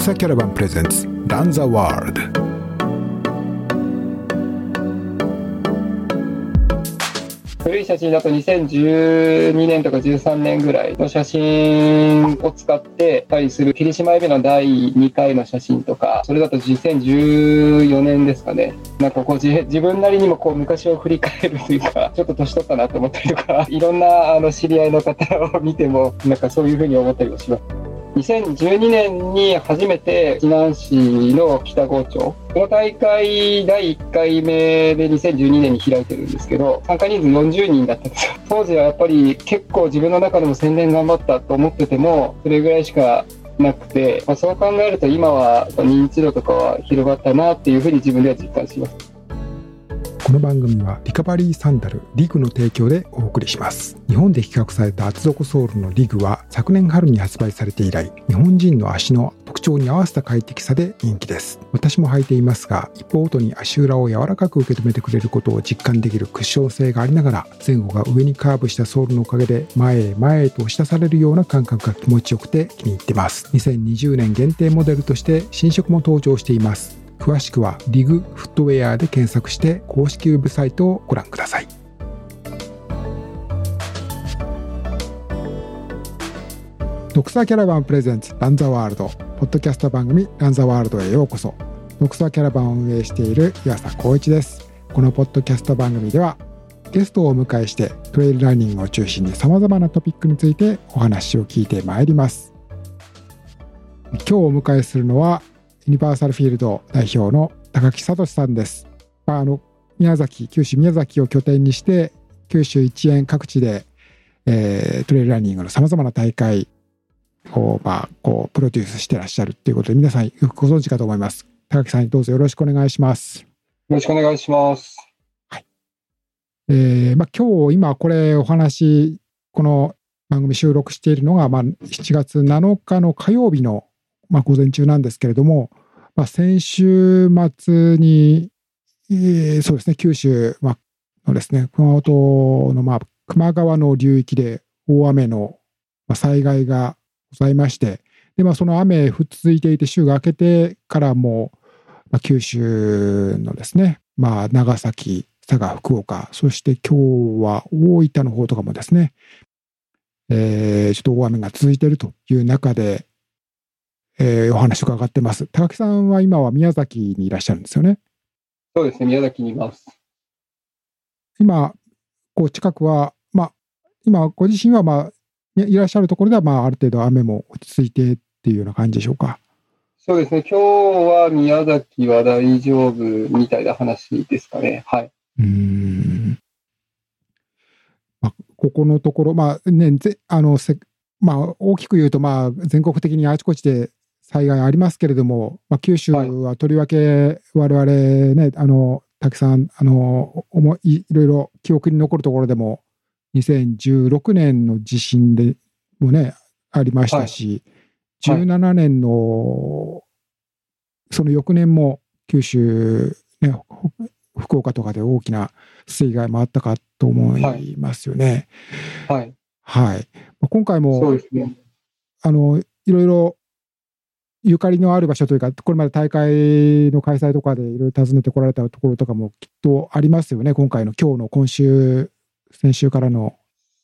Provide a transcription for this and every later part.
草キャラバンプレゼンツランザワールド古い写真だと2012年とか13年ぐらいの写真を使ってたりする霧島エビの第2回の写真とかそれだと2014年ですかねなんかこう自分なりにもこう昔を振り返るというかちょっと年取ったなと思ったりとかいろんなあの知り合いの方を見てもなんかそういうふうに思ったりもします。2012年に初めて避難市の北郷町。この大会第1回目で2012年に開いてるんですけど参加人数40人だったんですよ。当時はやっぱり結構自分の中でも宣伝頑張ったと思っててもそれぐらいしかなくて、まあ、そう考えると今は認知度とかは広がったなっていうふうに自分では実感します。この番組はリカバリーサンダルリグの提供でお送りします。日本で企画された厚底ソールのリグは昨年春に発売されて以来日本人の足の特徴に合わせた快適さで人気です。私も履いていますが一歩ごとに足裏を柔らかく受け止めてくれることを実感できるクッション性がありながら前後が上にカーブしたソールのおかげで前へ前へと押し出されるような感覚が気持ちよくて気に入ってます。2020年限定モデルとして新色も登場しています。詳しくはリグフットウェアで検索して公式ウェブサイトをご覧ください。ドクサーキャラバンプレゼンツランザワールドポッドキャスト番組ランザワールドへようこそ。ドクサーキャラバンを運営している岩佐光一です。このポッドキャスト番組ではゲストをお迎えしてトレイルランニングを中心に様々なトピックについてお話を聞いてまいります。今日お迎えするのはユニバーサルフィールド代表の高木聡さんです。あの宮崎、九州宮崎を拠点にして、九州一円各地で、えー、トレイルランニングのさまざまな大会を、まあ、こうプロデュースしてらっしゃるということで、皆さんよくご存知かと思います。高木さん、どうぞよろしくお願いします。よろしくお願いします。はい。えー、まあ、今日、今これお話、この番組収録しているのが、まあ、7月7日の火曜日の、まあ、午前中なんですけれども、まあ、先週末に、えー、そうですね、九州のですね、熊本の、まあ、球磨川の流域で大雨の災害がございまして、で、まあ、その雨降っ続いていて、週が明けてからも、まあ、九州のですね、まあ、長崎、佐賀、福岡、そして今日は大分の方とかもですね、えー、ちょっと大雨が続いているという中で、えー、お話伺ってます。高木さんは今は宮崎にいらっしゃるんですよね？そうですね、宮崎にいます。今、こう近くは、まあ、今、ご自身は、まあ、いらっしゃるところでは、まあ、ある程度雨も落ち着いてっていうような感じでしょうか？そうですね、今日は宮崎は大丈夫みたいな話ですかね。はい。うん。まあ、ここのところ、まあね、ぜあのせまあ、大きく言うと、まあ、全国的にあちこちで災害ありますけれども、まあ、九州はとりわけ我々ね、あの、たくさん、あの、いいろいろ記憶に残るところでも、2016年の地震でもね、ありましたし、はい、17年の、その翌年も九州、ね、福岡とかで大きな水害もあったかと思いますよね。はい。はい。はい、今回も、ね、あの、いろいろゆかりのある場所というか、これまで大会の開催とかでいろいろ訪ねてこられたところとかもきっとありますよね、今回の今日の今週、先週からの。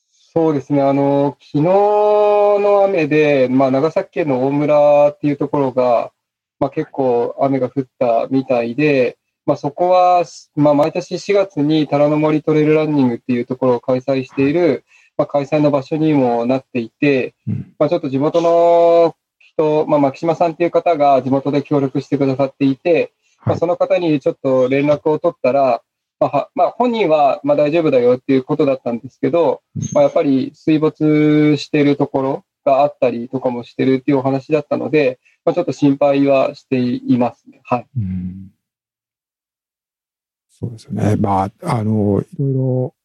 そうですね、あの昨日の雨で、まあ、長崎県の大村っていうところが、まあ、結構雨が降ったみたいで、まあ、そこは、まあ、毎年4月に虎ノ森トレイルランニングっていうところを開催している、まあ、開催の場所にもなっていて、まあ、ちょっと地元のと、まあ、牧島さんっていう方が地元で協力してくださっていて、まあ、その方にちょっと連絡を取ったら、まあ、まあ、本人はまあ大丈夫だよっていうことだったんですけど、まあ、やっぱり水没しているところがあったりとかもしてるっていうお話だったので、まあ、ちょっと心配はしていますね。はい。うんそうですよね。まあ、あの、いろいろ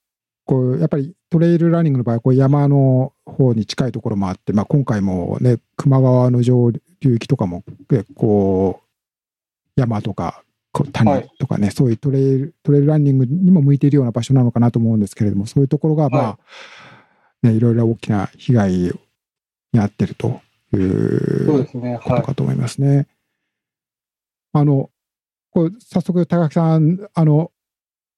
こうやっぱりトレイルランニングの場合、こう山の方に近いところもあって、まあ、今回もね、球磨川の上流域とかも結構山とか谷とかね、はい、そういうトレイルトレイルランニングにも向いているような場所なのかなと思うんですけれども、そういうところが、まあ、はい、ね、いろいろ大きな被害に遭ってるという。ことかと思いますね。あの、これ早速、高木さん、あの、あ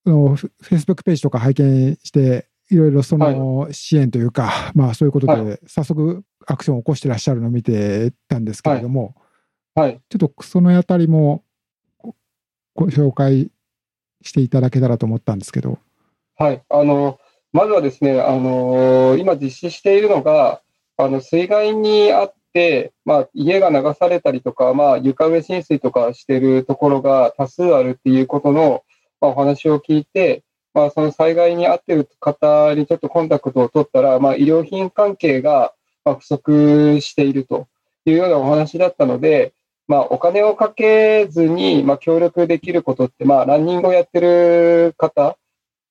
のフェイスブックページとか拝見して、いろいろその支援というか、まあそういうことはで、早速アクションを起こしてらっしゃるのを見てたんですけれども、はい。ちょっとそのあたりもごご紹介していただけたらと思ったんですけど。はい。あの、まずはですね、あの、今実施しているのが、あの、水害にあって、まあ、家が流されたりとか、まあ、床上浸水とかしているところが多数あるっていうことの、まあ、お話を聞いて、まあ、その災害に遭っている方にちょっとコンタクトを取ったら、まあ、医療品関係が不足しているというようなお話だったので、まあ、お金をかけずに、まあ、協力できることって、まあ、ランニングをやってる方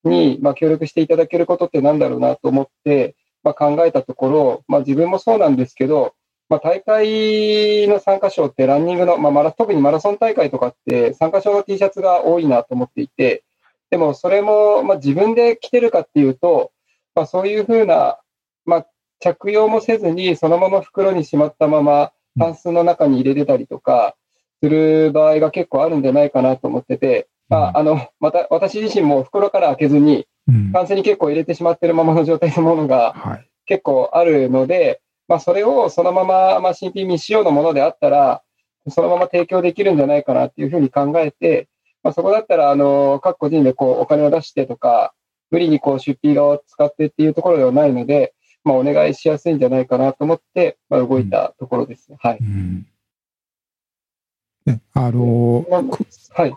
に、まあ、協力していただけることってなんだろうなと思って、まあ、考えたところ、まあ、自分もそうなんですけど、まあ、大会の参加賞ってランニングの、まあ、マラ特にマラソン大会とかって参加賞の T シャツが多いなと思っていて、でもそれも、まあ、自分で着てるかっていうと、まあ、そういうふうな、まあ、着用もせずにそのまま袋にしまったまま、タンスの中に入れてたりとかする場合が結構あるんじゃないかなと思ってて、まあ、あの、また私自身も袋から開けずに、うんタンスに結構入れてしまってるままの状態のものがはい。結構あるので、まあ、それをそのまま、まあ、新品未使用のものであったら、そのまま提供できるんじゃないかなっていうふうに考えて、まあ、そこだったら、あの、各個人でこう、お金を出してとか、無理にこう、出費を使ってっていうところではないので、まあ、お願いしやすいんじゃないかなと思って、まあ、動いたところです。はい。うんね、あの、くはい。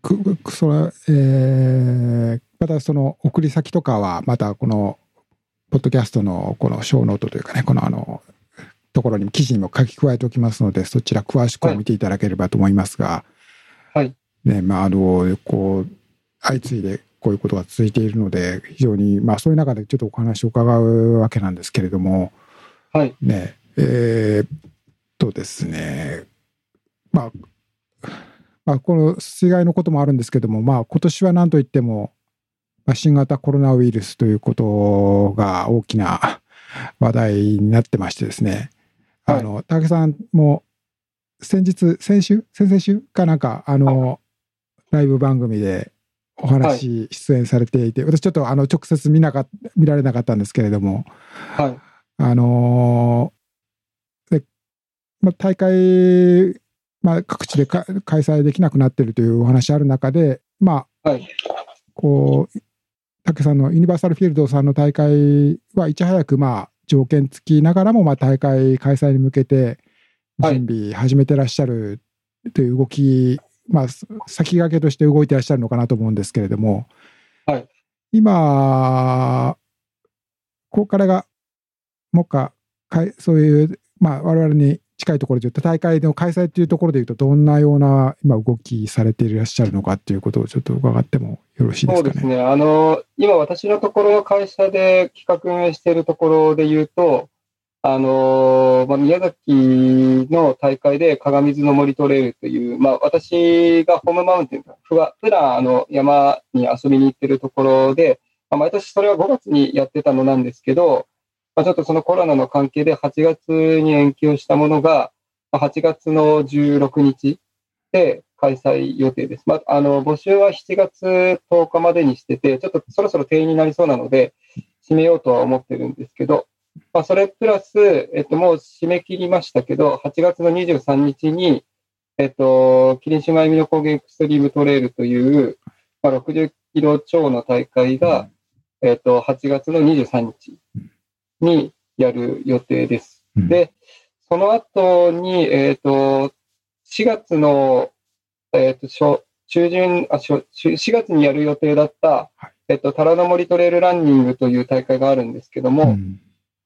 くくそれ、えーまたその送り先とかは、またこの、ポッドキャストのこの小ノートというかね、このあの、ところにも記事にも書き加えておきますので、そちら詳しく見ていただければと思いますが、はい。ね、まあ、あの、こう、相次いでこういうことが続いているので、非常に、まあ、そういう中でちょっとお話を伺うわけなんですけれども、はい。ね、えーっとですね、まあ、まあ、この水害のこともあるんですけども、まあ、今年は何といっても、まあ、新型コロナウイルスということが大きな話題になってましてですね、はいあの、武さんも先日、先週先々週かなんか、あの、ライブ番組でお話、出演されていて、私ちょっとあの直接見なかっ見られなかったんですけれども、はい。あのーでまあ、大会、まあ、各地でか開催できなくなっているというお話ある中で、まあ、はい。こう、武さんのユニバーサルフィールドさんの大会はいち早く、まあ、条件付きながらも、まあ、大会開催に向けてはい。準備始めてらっしゃるという動き、まあ、先駆けとして動いてらっしゃるのかなと思うんですけれども、はい。今、ここからが、もう一回かい、そういう、まあ、我々に近いところで言うと、大会の開催というところで言うと、どんなような今、動きされていらっしゃるのかっていうことをちょっと伺ってもよろしいですかね。そうですね。あの、今私のところの会社で企画運営しているところで言うと、あの、まあ、宮崎の大会で鏡水の森トレイルという、まあ、私がホームマウンテン、ふわ普段あの山に遊びに行ってるところで、まあ、毎年それは5月にやってたのなんですけど、まあ、ちょっとそのコロナの関係で8月に延期をしたものが、まあ8月の16日で開催予定です。まあ、あの、募集は7月10日までにしてて、ちょっとそろそろ定員になりそうなので、締めようとは思ってるんですけど、まあ、それプラス、えっと、もう締め切りましたけど、8月の23日に、えっと、キリンシマイミの高原エクストリームトレイルという、まあ、60キロ超の大会が、えっと、8月の23日にやる予定です。うんで、その後に、えっ、と、4月の、えっ、と、初中旬あ初、中4月にやる予定だった、はいえっ、と、タラの森トレイルランニングという大会があるんですけども、うん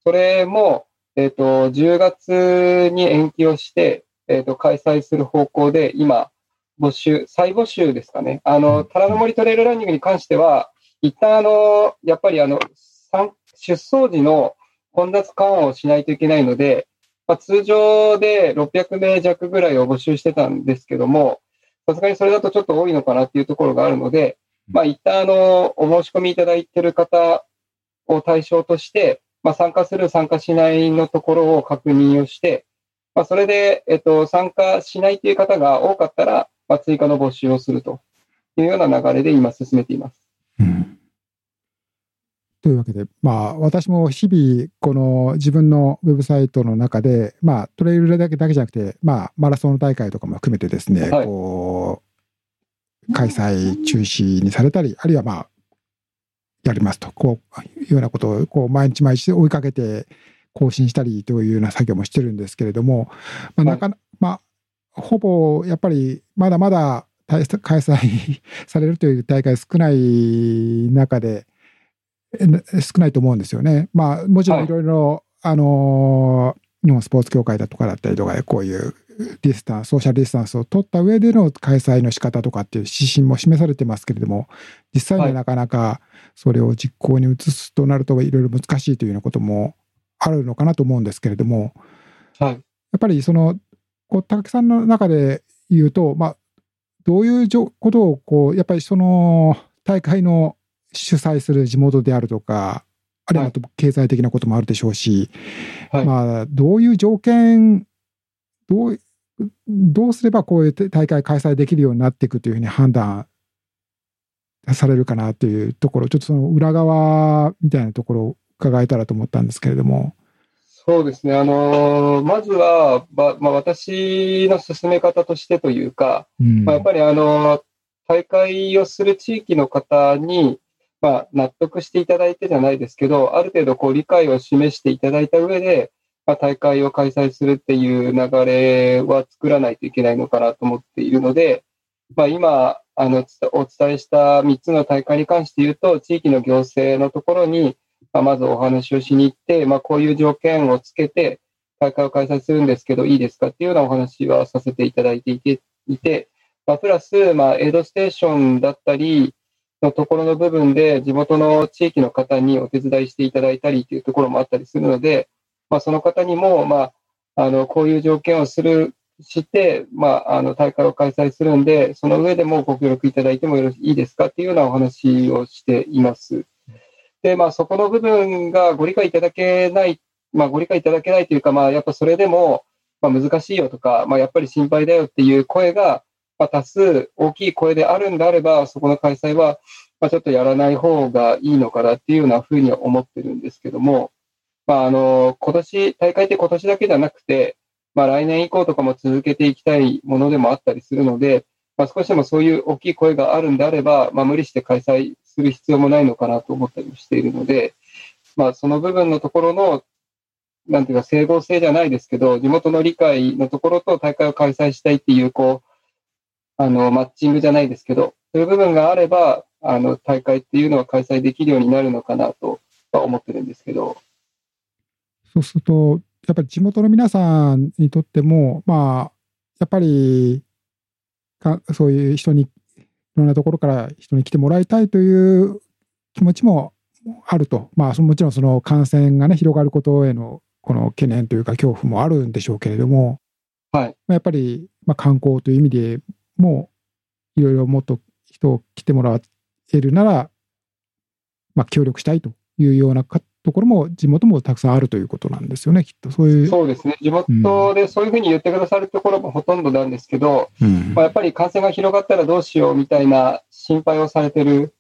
それも、えっ、と、10月に延期をして、えっ、と、開催する方向で、今、募集、再募集ですかね。あの、タラの森トレイルランニングに関しては、一旦あの、やっぱりあの、参出走時の混雑緩和をしないといけないので、まあ、通常で600名弱ぐらいを募集してたんですけども、さすがにそれだとちょっと多いのかなっていうところがあるので、まあ、一旦あの、お申し込みいただいている方を対象として、まあ、参加する、参加しないのところを確認をして、まあ、それで、えっと、参加しないという方が多かったら、まあ、追加の募集をするというような流れで今進めています。うんというわけで、まあ、私も日々、この自分のウェブサイトの中で、まあ、トレイルだけだけじゃなくて、まあ、マラソン大会とかも含めてですね、はい、こう、開催中止にされたり、あるいはまあ、やりますと、こういうようなことを、こう、毎日毎日追いかけて更新したりというような作業もしてるんですけれども、まあ、なかな、まあ、ほぼ、やっぱり、まだまだ開催 されるという大会少ない中で、少ないと思うんですよね。まあ、もちろんい。ろいろ、あの日本スポーツ協会だとかだったりとかで、こういうディスタンス、ソーシャルディスタンスを取った上での開催の仕方とかっていう指針も示されてますけれども、実際にはなかなかそれを実行に移すとなると、いろいろ難しいというようなこともあるのかなと思うんですけれども、はい、やっぱりその、こう高木さんの中で言うと、まあ、どういうことをこう、やっぱりその大会の主催する地元であるとか、あるいは経済的なこともあるでしょうし、はい、まあ、どういう条件、どう、どうすればこういう大会開催できるようになっていくというふうに判断されるかなというところ、ちょっとその裏側みたいなところを伺えたらと思ったんですけれども。そうですね、あのー、まずは、ままあ、私の進め方としてというか、うん、まあ、やっぱり、あのー、大会をする地域の方に、まあ、納得していただいてじゃないですけど、ある程度こう理解を示していただいた上で、まあ、大会を開催するっていう流れは作らないといけないのかなと思っているので、まあ、今あのお伝えした3つの大会に関して言うと、地域の行政のところに、まあ、まずお話をしに行って、まあ、こういう条件をつけて大会を開催するんですけど、いいですかっていうようなお話はさせていただいていて、まあ、プラス、まあ、エイドステーションだったり、のところの部分で地元の地域の方にお手伝いしていただいたりというところもあったりするので、まあ、その方にも、まあ、あのこういう条件をするして、まあ、あの大会を開催するんで、その上でもご協力いただいてもよろしいですかっていうようなお話をしています。で、まあ、そこの部分がご理解いただけない、まあ、ご理解いただけないというか、まあ、やっぱそれでも、まあ、難しいよとか、まあ、やっぱり心配だよっていう声が、まあ、多数大きい声であるんであれば、そこの開催は、まあ、ちょっとやらない方がいいのかなっていうようなふうには思ってるんですけども、まあ、あの、今年、大会って今年だけじゃなくて、まあ、来年以降とかも続けていきたいものでもあったりするので、まあ、少しでもそういう大きい声があるんであれば、まあ、無理して開催する必要もないのかなと思ったりもしているので、まあ、その部分のところの、なんていうか、整合性じゃないですけど、地元の理解のところと大会を開催したいっていう、こう、あの、マッチングじゃないですけど、そういう部分があれば、あの、大会っていうのは開催できるようになるのかなとは思ってるんですけど。そうすると、やっぱり地元の皆さんにとっても、まあ、やっぱりか、そういう人に、いろんなところから人に来てもらいたいという気持ちもあると。まあ、もちろんその感染がね、広がることへのこの懸念というか恐怖もあるんでしょうけれども、はい。やっぱり、まあ、観光という意味でも、いろいろもっと人を来てもらえるなら、まあ、協力したいというようなところも地元もたくさんあるということなんですよね、きっとそういう。そうですね、地元でそういうふうに言ってくださるところもほとんどなんですけど、うん、まあ、やっぱり感染が広がったらどうしようみたいな心配をされてる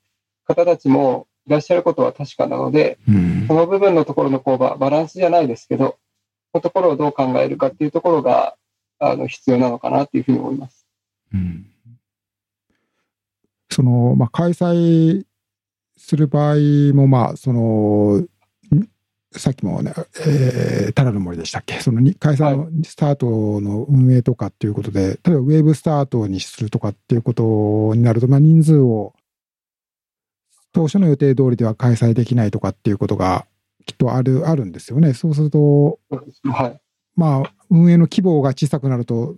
方たちもいらっしゃることは確かなので、うん、その部分のところのこうバランスじゃないですけど、そのところをどう考えるかっていうところがあの必要なのかなというふうに思います。うん、その、まあ、開催する場合も、まあ、その、さっきもね、えー、タラの森でしたっけ、その開催のスタートの運営とかっていうことで、はい、例えばウェーブスタートにするとかっていうことになると、まあ、人数を当初の予定通りでは開催できないとかっていうことがきっとあるあるんですよね。そうすると、はい、まあ、運営の規模が小さくなると、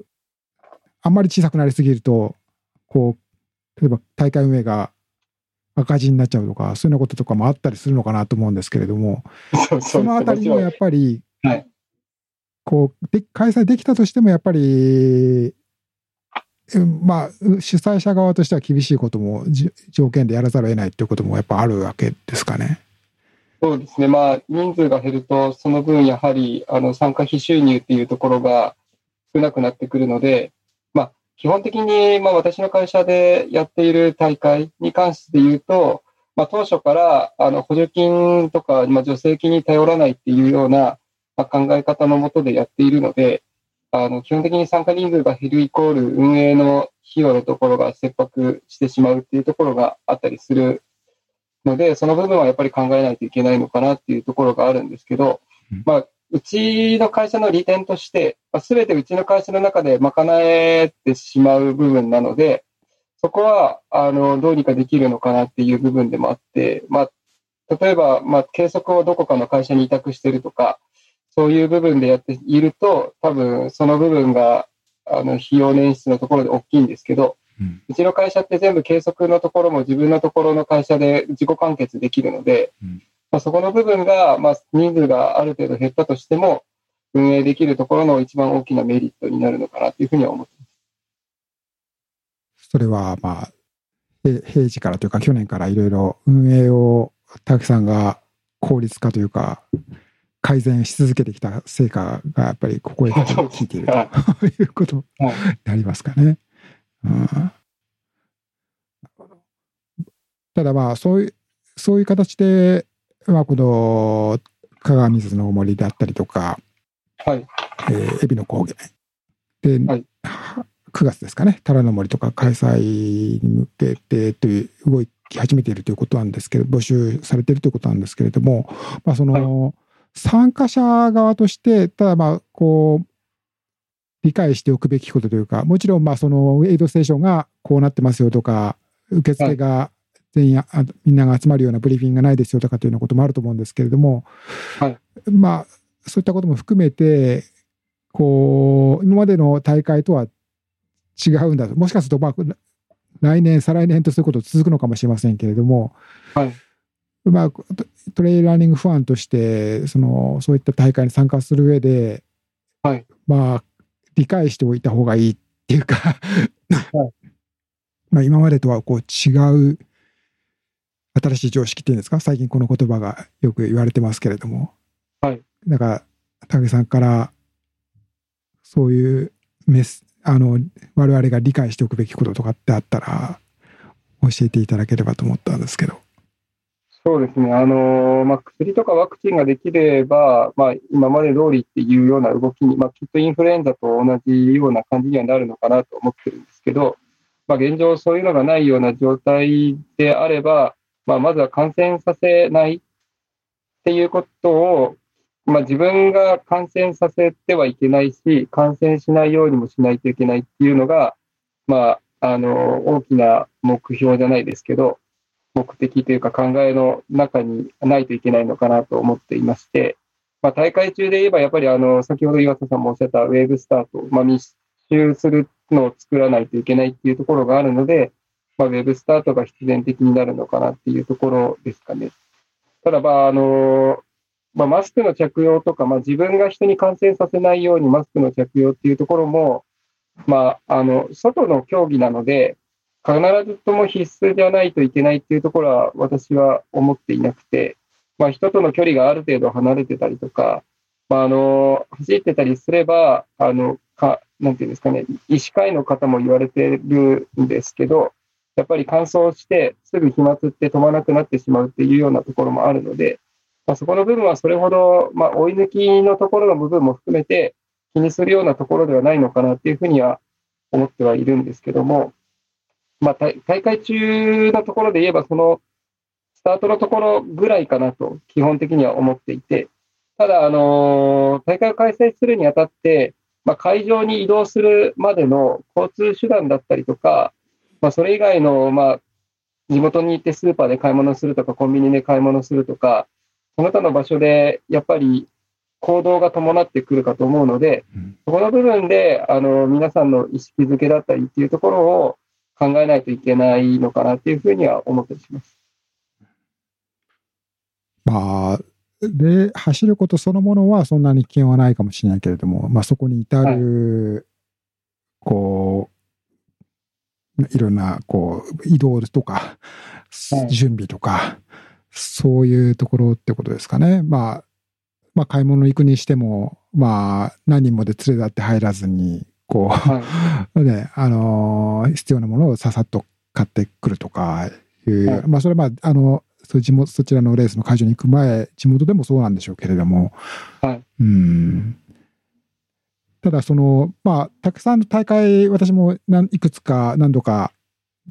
あんまり小さくなりすぎると、こう、例えば大会運営が赤字になっちゃうとか、そういうようなこととかもあったりするのかなと思うんですけれども、そのあたりもやっぱり、はい、こうで、開催できたとしても、やっぱり、まあ、主催者側としては厳しいことも条件でやらざるを得ないということもやっぱあるわけですかね。そうですね、まあ、人数が減ると、その分、やはりあの参加費収入っていうところが少なくなってくるので、まあ、基本的に、まあ、私の会社でやっている大会に関して言うと、まあ、当初からあの補助金とか、まあ、助成金に頼らないっていうような、まあ、考え方のもとでやっているので、あの基本的に参加人数が減るイコール運営の費用のところが切迫してしまうっていうところがあったりするので、その部分はやっぱり考えないといけないのかなっていうところがあるんですけど、まあ、うちの会社の利点として、す、べ、てうちの会社の中で賄えてしまう部分なので、そこは、あの、どうにかできるのかなっていう部分でもあって、まあ、例えば、まあ、計測をどこかの会社に委託してるとか、そういう部分でやっていると、多分その部分が、あの、費用捻出のところで大きいんですけど、うん、うちの会社って全部計測のところも自分のところの会社で自己完結できるので、うん、まあ、そこの部分が、まあ、人数がある程度減ったとしても、運営できるところの一番大きなメリットになるのかなというふうには思ってます。それは、まあ、平時からというか、去年からいろいろ運営を、たくさんが効率化というか、改善し続けてきた成果がやっぱりここへ効いていると いうことになりますかね。ただまあそういう、そういう形で、まあ、この香川水の森であったりとか、はい。えー、海老の高原。で、はい、9月ですかね、虎の森とか開催に向けてという動き始めているということなんですけど、募集されているということなんですけれども、まあ、その、はい、参加者側として、ただまあ、こう、理解しておくべきことというか、もちろん、まあ、その、エイドステーションがこうなってますよとか、受付が全員、はい、みんなが集まるようなブリーフィングがないですよとかというようなこともあると思うんですけれども、はい、まあ、そういったことも含めて、こう、今までの大会とは違うんだと。もしかすると、まあ、来年、再来年とそういうこと続くのかもしれませんけれども、はい、まあ、トレイラーニングファンとして、その、そういった大会に参加する上で、はい、まあ、理解しておいた方がいいっていうか。はい、まあ今までとはこう違う新しい常識っていうんですか？最近この言葉がよく言われてますけれども、はい、だから武さんからそういうメスあの我々が理解しておくべきこととかってあったら教えていただければと思ったんですけど。そうですね。あの、まあ、薬とかワクチンができれば、まあ、今まで通りっていうような動きに、まあ、きっとインフルエンザと同じような感じにはなるのかなと思ってるんですけど、まあ、現状そういうのがないような状態であれば、まあ、まずは感染させないっていうことを、まあ、自分が感染させてはいけないし、感染しないようにもしないといけないっていうのが、まあ、あの、大きな目標じゃないですけど、目的というか考えの中にないといけないのかなと思っていまして、まあ、大会中で言えば、やっぱりあの、先ほど岩田さんもおっしゃったウェーブスタート、まあ、密集するのを作らないといけないっていうところがあるので、まあ、ウェブスタートが必然的になるのかなっていうところですかね。ただ、まあ、あの、まあ、マスクの着用とか、まあ、自分が人に感染させないようにマスクの着用っていうところも、まあ、あの、外の競技なので、必ずとも必須じゃないといけないっていうところは私は思っていなくて、まあ、人との距離がある程度離れてたりとか、まあ、あの、走ってたりすれば、あの、か、なんていうんですかね、医師会の方も言われてるんですけど、やっぱり乾燥してすぐ飛沫って飛ばなくなってしまうっていうようなところもあるので、まあ、そこの部分はそれほど、まあ、追い抜きのところの部分も含めて気にするようなところではないのかなっていうふうには思ってはいるんですけども、まあ、大会中のところで言えば、そのスタートのところぐらいかなと、基本的には思っていて、ただ、あの大会を開催するにあたって、まあ、会場に移動するまでの交通手段だったりとか、まあ、それ以外の、まあ、地元に行ってスーパーで買い物するとか、コンビニで買い物するとか、その他の場所でやっぱり行動が伴ってくるかと思うので、そこの部分であの皆さんの意識づけだったりっていうところを考えないといけないのかなっていうふうには思ったりします。まあ、で、走ることそのものはそんなに危険はないかもしれないけれども、まあそこに至る、はい、こう、いろんな、こう、移動とか、準備とか、そういうところってことですかね。まあ、まあ買い物行くにしても、まあ、何人もで連れ立って入らずに、こう、はい、ね、あの、必要なものをささっと買ってくるとかいう、はい、まあ、それはまあ、あの、そ地元そちらのレースの会場に行く前、地元でもそうなんでしょうけれども、はい、うんただ、その、まあ、たくさんの大会、私もいくつか何度か、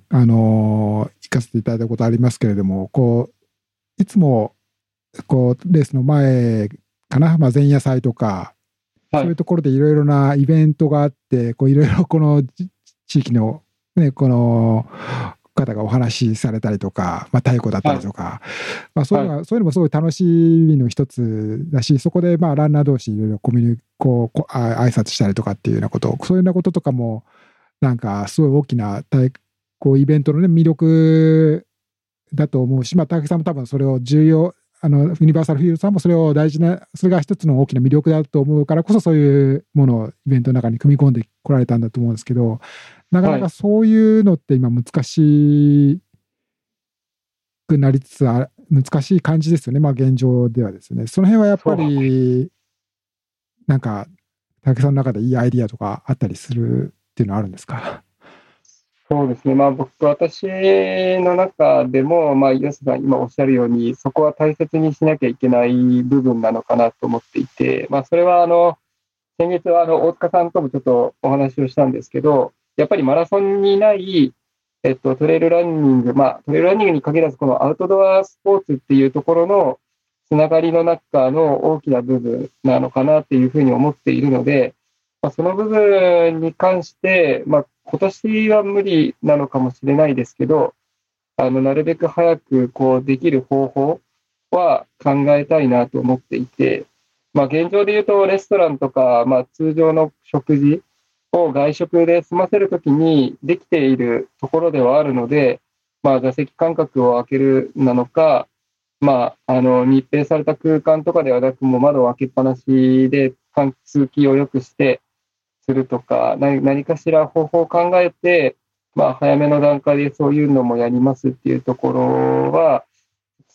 あの行かせていただいたことありますけれども、こう、いつも、こう、レースの前かな、まあ、前夜祭とか、はい、そういうところでいろいろなイベントがあって、こういろいろこの地域の、ね、この方がお話しされたりとか、まあ、太鼓だったりとか、はい、まあ、そういうのは、そういうのもすごい楽しみの一つだし、そこでまあランナー同士いろいろコミュニこうあ挨拶したりとかっていうようなこと、そういうようなこととかも、なんかすごい大きなこうイベントの、ね、魅力だと思うし、まあ、高木さんも多分それを重要、あのユニバーサルフィールドさんもそれを大事な、それが一つの大きな魅力だと思うからこそ、そういうものをイベントの中に組み込んでこられたんだと思うんですけど、なかなかそういうのって今難しくなりつつあ難しい感じですよね、まあ現状ではですね。その辺はやっぱり、なんか、竹さんの中でいいアイディアとかあったりするっていうのはあるんですか？そうですね、まあ僕、私の中でも、まあ、岩瀬さん今おっしゃるように、そこは大切にしなきゃいけない部分なのかなと思っていて、まあそれはあの、先月はあの大塚さんともちょっとお話をしたんですけど、やっぱりマラソンにない、えっと、トレイルランニング、まあ、トレイルランニングに限らず、このアウトドアスポーツっていうところのつながりの中の大きな部分なのかなっていうふうに思っているので、まあ、その部分に関して、まあ、今年は無理なのかもしれないですけど、あの、なるべく早くこうできる方法は考えたいなと思っていて、まあ、現状で言うと、レストランとか、まあ、通常の食事を外食で済ませるときにできているところではあるので、まあ、座席間隔を開けるなのか、まあ、あの密閉された空間とかではなく、も窓を開けっぱなしで通気を良くしてするとか何、何かしら方法を考えて、まあ、早めの段階でそういうのもやりますっていうところは、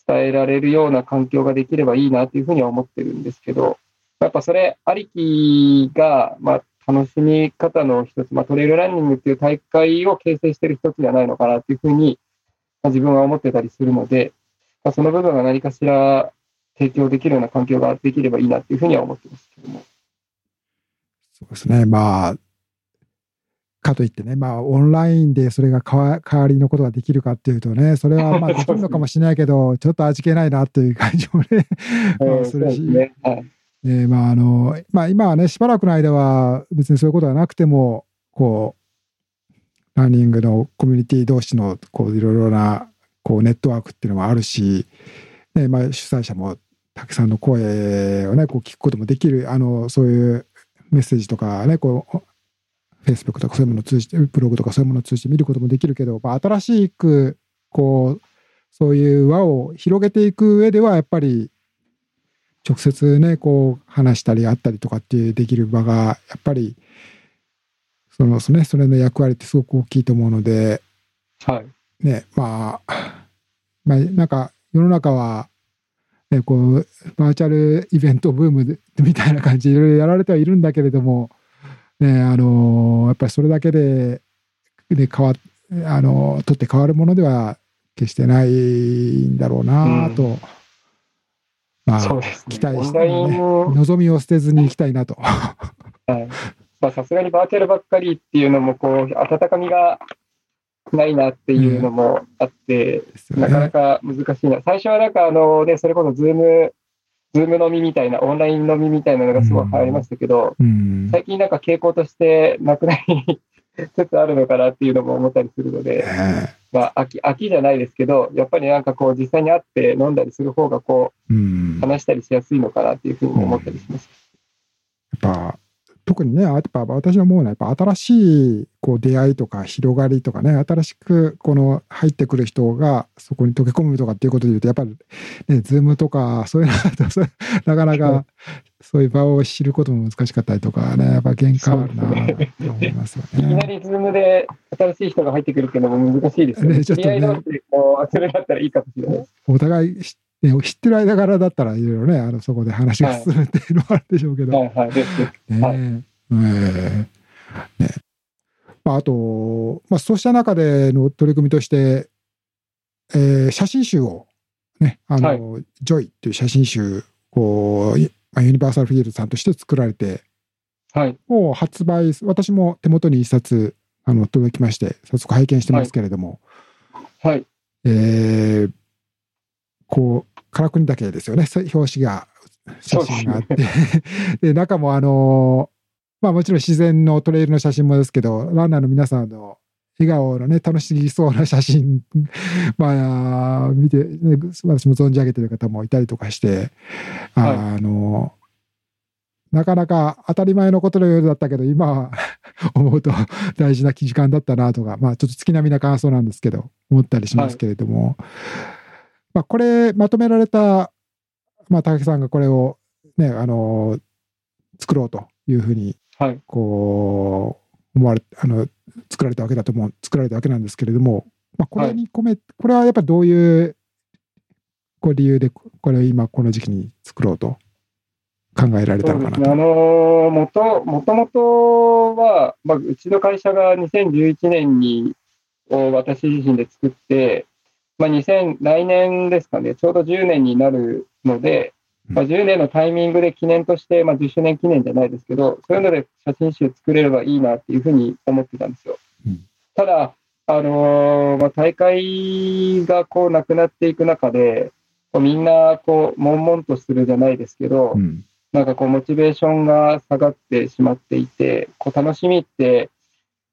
伝えられるような環境ができればいいなというふうには思ってるんですけど、やっぱそれありきが、まあ、楽しみ方の一つ、まあ、トレイルランニングっていう大会を形成している一つじゃないのかなっていうふうに、まあ、自分は思ってたりするので、まあ、その部分が何かしら提供できるような環境ができればいいなっていうふうには思ってますけども。そうですね。まあ、かといってね、まあ、オンラインでそれが代わりのことができるかっていうとね、それはまあ できるのかもしれないけど、ちょっと味気ないなっていう感じもね、まあ、するし。ねはいえー、まああのまあ、今はね、しばらくの間は別にそういうことはなくても、こう、ランニングのコミュニティ同士のこういろいろなこうネットワークっていうのもあるし、ねまあ、主催者もたくさんの声をね、こう聞くこともできる、あのそういうメッセージとかね、こう、フェイスブックとかそういうものを通じて、ブログとかそういうものを通じて見ることもできるけど、まあ、新しく、こう、そういう輪を広げていく上では、やっぱり、直接ね、こう話したり会ったりとかってできる場が、やっぱり、その、ね、それの役割ってすごく大きいと思うので、はい。ね、まあ、まあ、なんか世の中は、ね、こう、バーチャルイベントブームみたいな感じでいろいろやられてはいるんだけれども、ね、あの、やっぱりそれだけで、で変わあの、取って変わるものでは決してないんだろうなと。うんまあ、ね、期待して、ね、望みを捨てずにいきたいなと。まあ、さすがにバーチャルばっかりっていうのも、こう、温かみがないなっていうのもあって、うん、なかなか難しいな。最初はなんか、あのね、それこそズーム、ズーム飲みみたいな、オンライン飲みみたいなのがすごい流行りましたけど、うん、最近なんか傾向としてなくなりつつあるのかなっていうのも思ったりするので、まあ、秋、秋じゃないですけど、やっぱりなんかこう、実際に会って飲んだりする方がこう、話したりしやすいのかなっていうふうに思ったりします。やっぱ、特にね、やっぱ私は思うのは、やっぱ新しいこう出会いとか広がりとかね、新しくこの入ってくる人がそこに溶け込むとかっていうことでいうと、やっぱりね、ズームとか、そういうのだと、なかなかそういう場を知ることも難しかったりとかね、やっぱ限界あるなと思いますよね。いきなりズームで新しい人が入ってくるけども難しいですよね。ねちょっとね。それだったらいいかもしれない。お互いね、知ってる間柄だったらいろいろね、あのそこで話が進むっていうのはあるでしょうけど。はいはい、あ、あと、まあ、そうした中での取り組みとして、えー、写真集を、ね、あの、はい、ジョイっていう写真集を、まあ、ユニバーサルフィールドさんとして作られて、はい、もう発売、私も手元に一冊あの届きまして、早速拝見してますけれども、はい。えー、こう、唐国岳ですよね、表紙が、写真があって、で 中もあの、まあもちろん自然のトレイルの写真もですけど、ランナーの皆さんの笑顔のね、楽しそうな写真、まあ、見て、ね、私も存じ上げてる方もいたりとかして、はい、あの、なかなか当たり前のことのようだったけど、今思うと大事な時間だったなとか、まあちょっと月並みな感想なんですけど、思ったりしますけれども、はい、まあこれまとめられた、まあ高木さんがこれをね、あの、作ろうというふうに、こう、思われ、あの、作られたわけだと思う、作られたわけなんですけれども、まあこれに込め、これはやっぱりどういうこう理由でこれを今この時期に作ろうと考えられたのかなと。あのもともともとは、まあ、うちの会社が2011年にを私自身で作って、まあ、2000来年ですかね、ちょうど10年になるので、まあ、10年のタイミングで記念として、まあ、10周年記念じゃないですけど、そういうので写真集作れればいいなっていうふうに思ってたんですよ。うん、ただ、あのー、まあ、大会がこうなくなっていく中で、こうみんなこう悶々とするじゃないですけど、うん、なんかこう、モチベーションが下がってしまっていて、こう楽しみって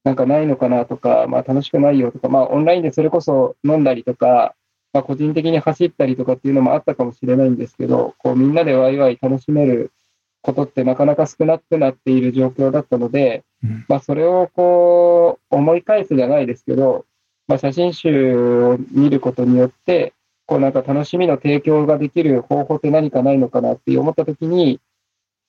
なんかないのかなとか、まあ楽しくないよとか、まあオンラインでそれこそ飲んだりとか、まあ個人的に走ったりとかっていうのもあったかもしれないんですけど、こうみんなでワイワイ楽しめることってなかなか少なくなっている状況だったので、まあそれをこう思い返すじゃないですけど、まあ写真集を見ることによって、こうなんか楽しみの提供ができる方法って何かないのかなって思ったときに、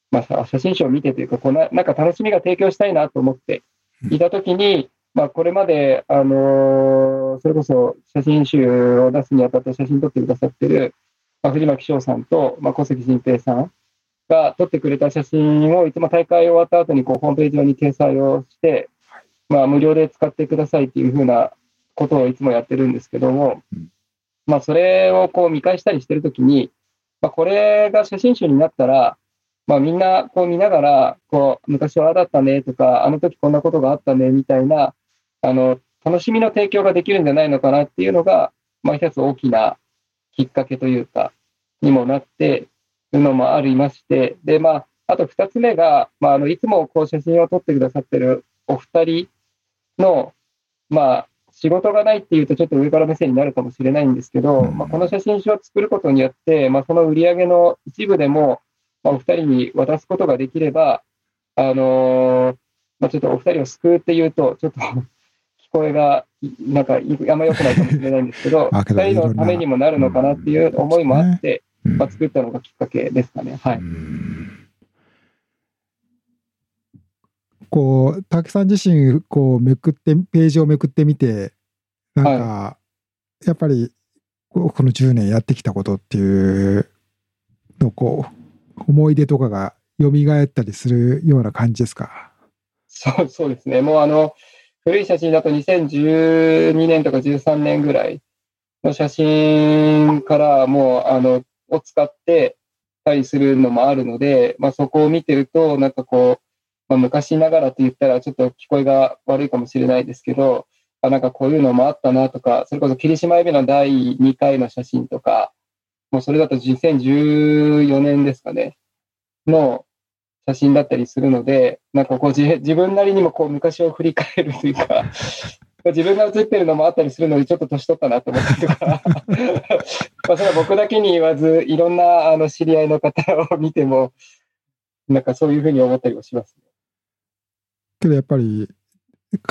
まあ、写真集を見てというか、こうななんか楽しみが提供したいなと思っていたときに、まあ、これまで、あのー、それこそ写真集を出すにあたって写真撮ってくださってる、まあ、藤巻翔さんと、まあ、小関新平さんが撮ってくれた写真をいつも大会終わった後にこうホームページ上に掲載をして、まあ、無料で使ってくださいっていうふうなことをいつもやってるんですけども、まあ、それをこう見返したりしてるときに、まあ、これが写真集になったら、まあ、みんなこう見ながら、こう、昔はああだったねとか、あの時こんなことがあったねみたいな、あの、楽しみの提供ができるんじゃないのかなっていうのが、まあ、一つ大きなきっかけというか、にもなっているのもありまして、で、まあ、あと二つ目が、まあ、あの、いつもこう写真を撮ってくださってるお二人の、まあ、仕事がないっていうとちょっと上から目線になるかもしれないんですけど、まあ、この写真集を作ることによって、まあ、その売り上げの一部でも、まあ、お二人に渡すことができれば、あのー、まあ、ちょっとお二人を救うっていうと、ちょっと 聞こえが、なんか、あんま良くないかもしれないんですけど、二人のためにもなるのかなっていう思いもあって、まあ、作ったのがきっかけですかね。はい。こう、竹さん自身、こう、めくって、ページをめくってみて、なんか、はい、やっぱり、この10年やってきたことっていうの、こう、思い出とかが蘇ったりするような感じですか？そう そうですね。もうあの、古い写真だと2012年とか13年ぐらいの写真からもう、あの、を使ってたりするのもあるので、まあそこを見てると、なんかこう、まあ、昔ながらと言ったらちょっと聞こえが悪いかもしれないですけど、あなんかこういうのもあったなとか、それこそ霧島エビの第2回の写真とか、もうそれだと2014年ですかね、の写真だったりするので、なんかこう自分なりにもこう昔を振り返るというか、自分が写ってるのもあったりするので、ちょっと年取ったなと思ったりとか、まあそれは僕だけに言わず、いろんなあの知り合いの方を見ても、なんかそういうふうに思ったりもします。けどやっぱり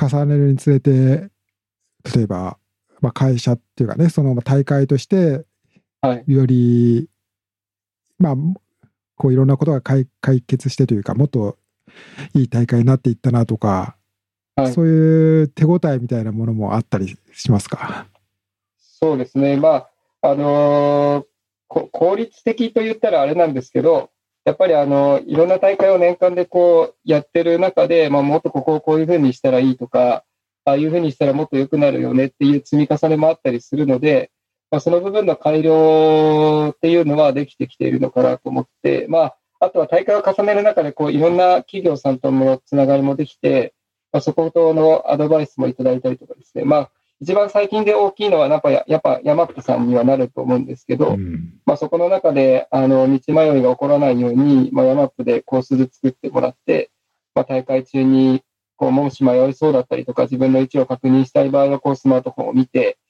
重ねるにつれて例えば、まあ、会社っていうかねその大会としてより、はい、まあこういろんなことが解決してというかもっといい大会になっていったなとか、はい、そういう手応えみたいなものもあったりしますか？そうですね。まああのー、効率的と言ったらあれなんですけど、やっぱりあの、いろんな大会を年間でこうやってる中で、まあ、もっとここをこういうふうにしたらいいとか、ああいうふうにしたらもっと良くなるよねっていう積み重ねもあったりするので、まあ、その部分の改良っていうのはできてきているのかなと思って、まあ、あとは大会を重ねる中で、こう、いろんな企業さんとのつながりもできて、まあ、そことのアドバイスもいただいたりとかですね、まあ、一番最近で大きいのは、なんかやっぱ山ッさんにはなると思うんですけど、うん、まあ、そこの中で、あの、道迷いが起こらないように、まあ、山ップでコース図作ってもらって、まあ、大会中に、こう、もし迷いそうだったりとか、自分の位置を確認したい場合は、こう、スマートフォンを見て、まあ、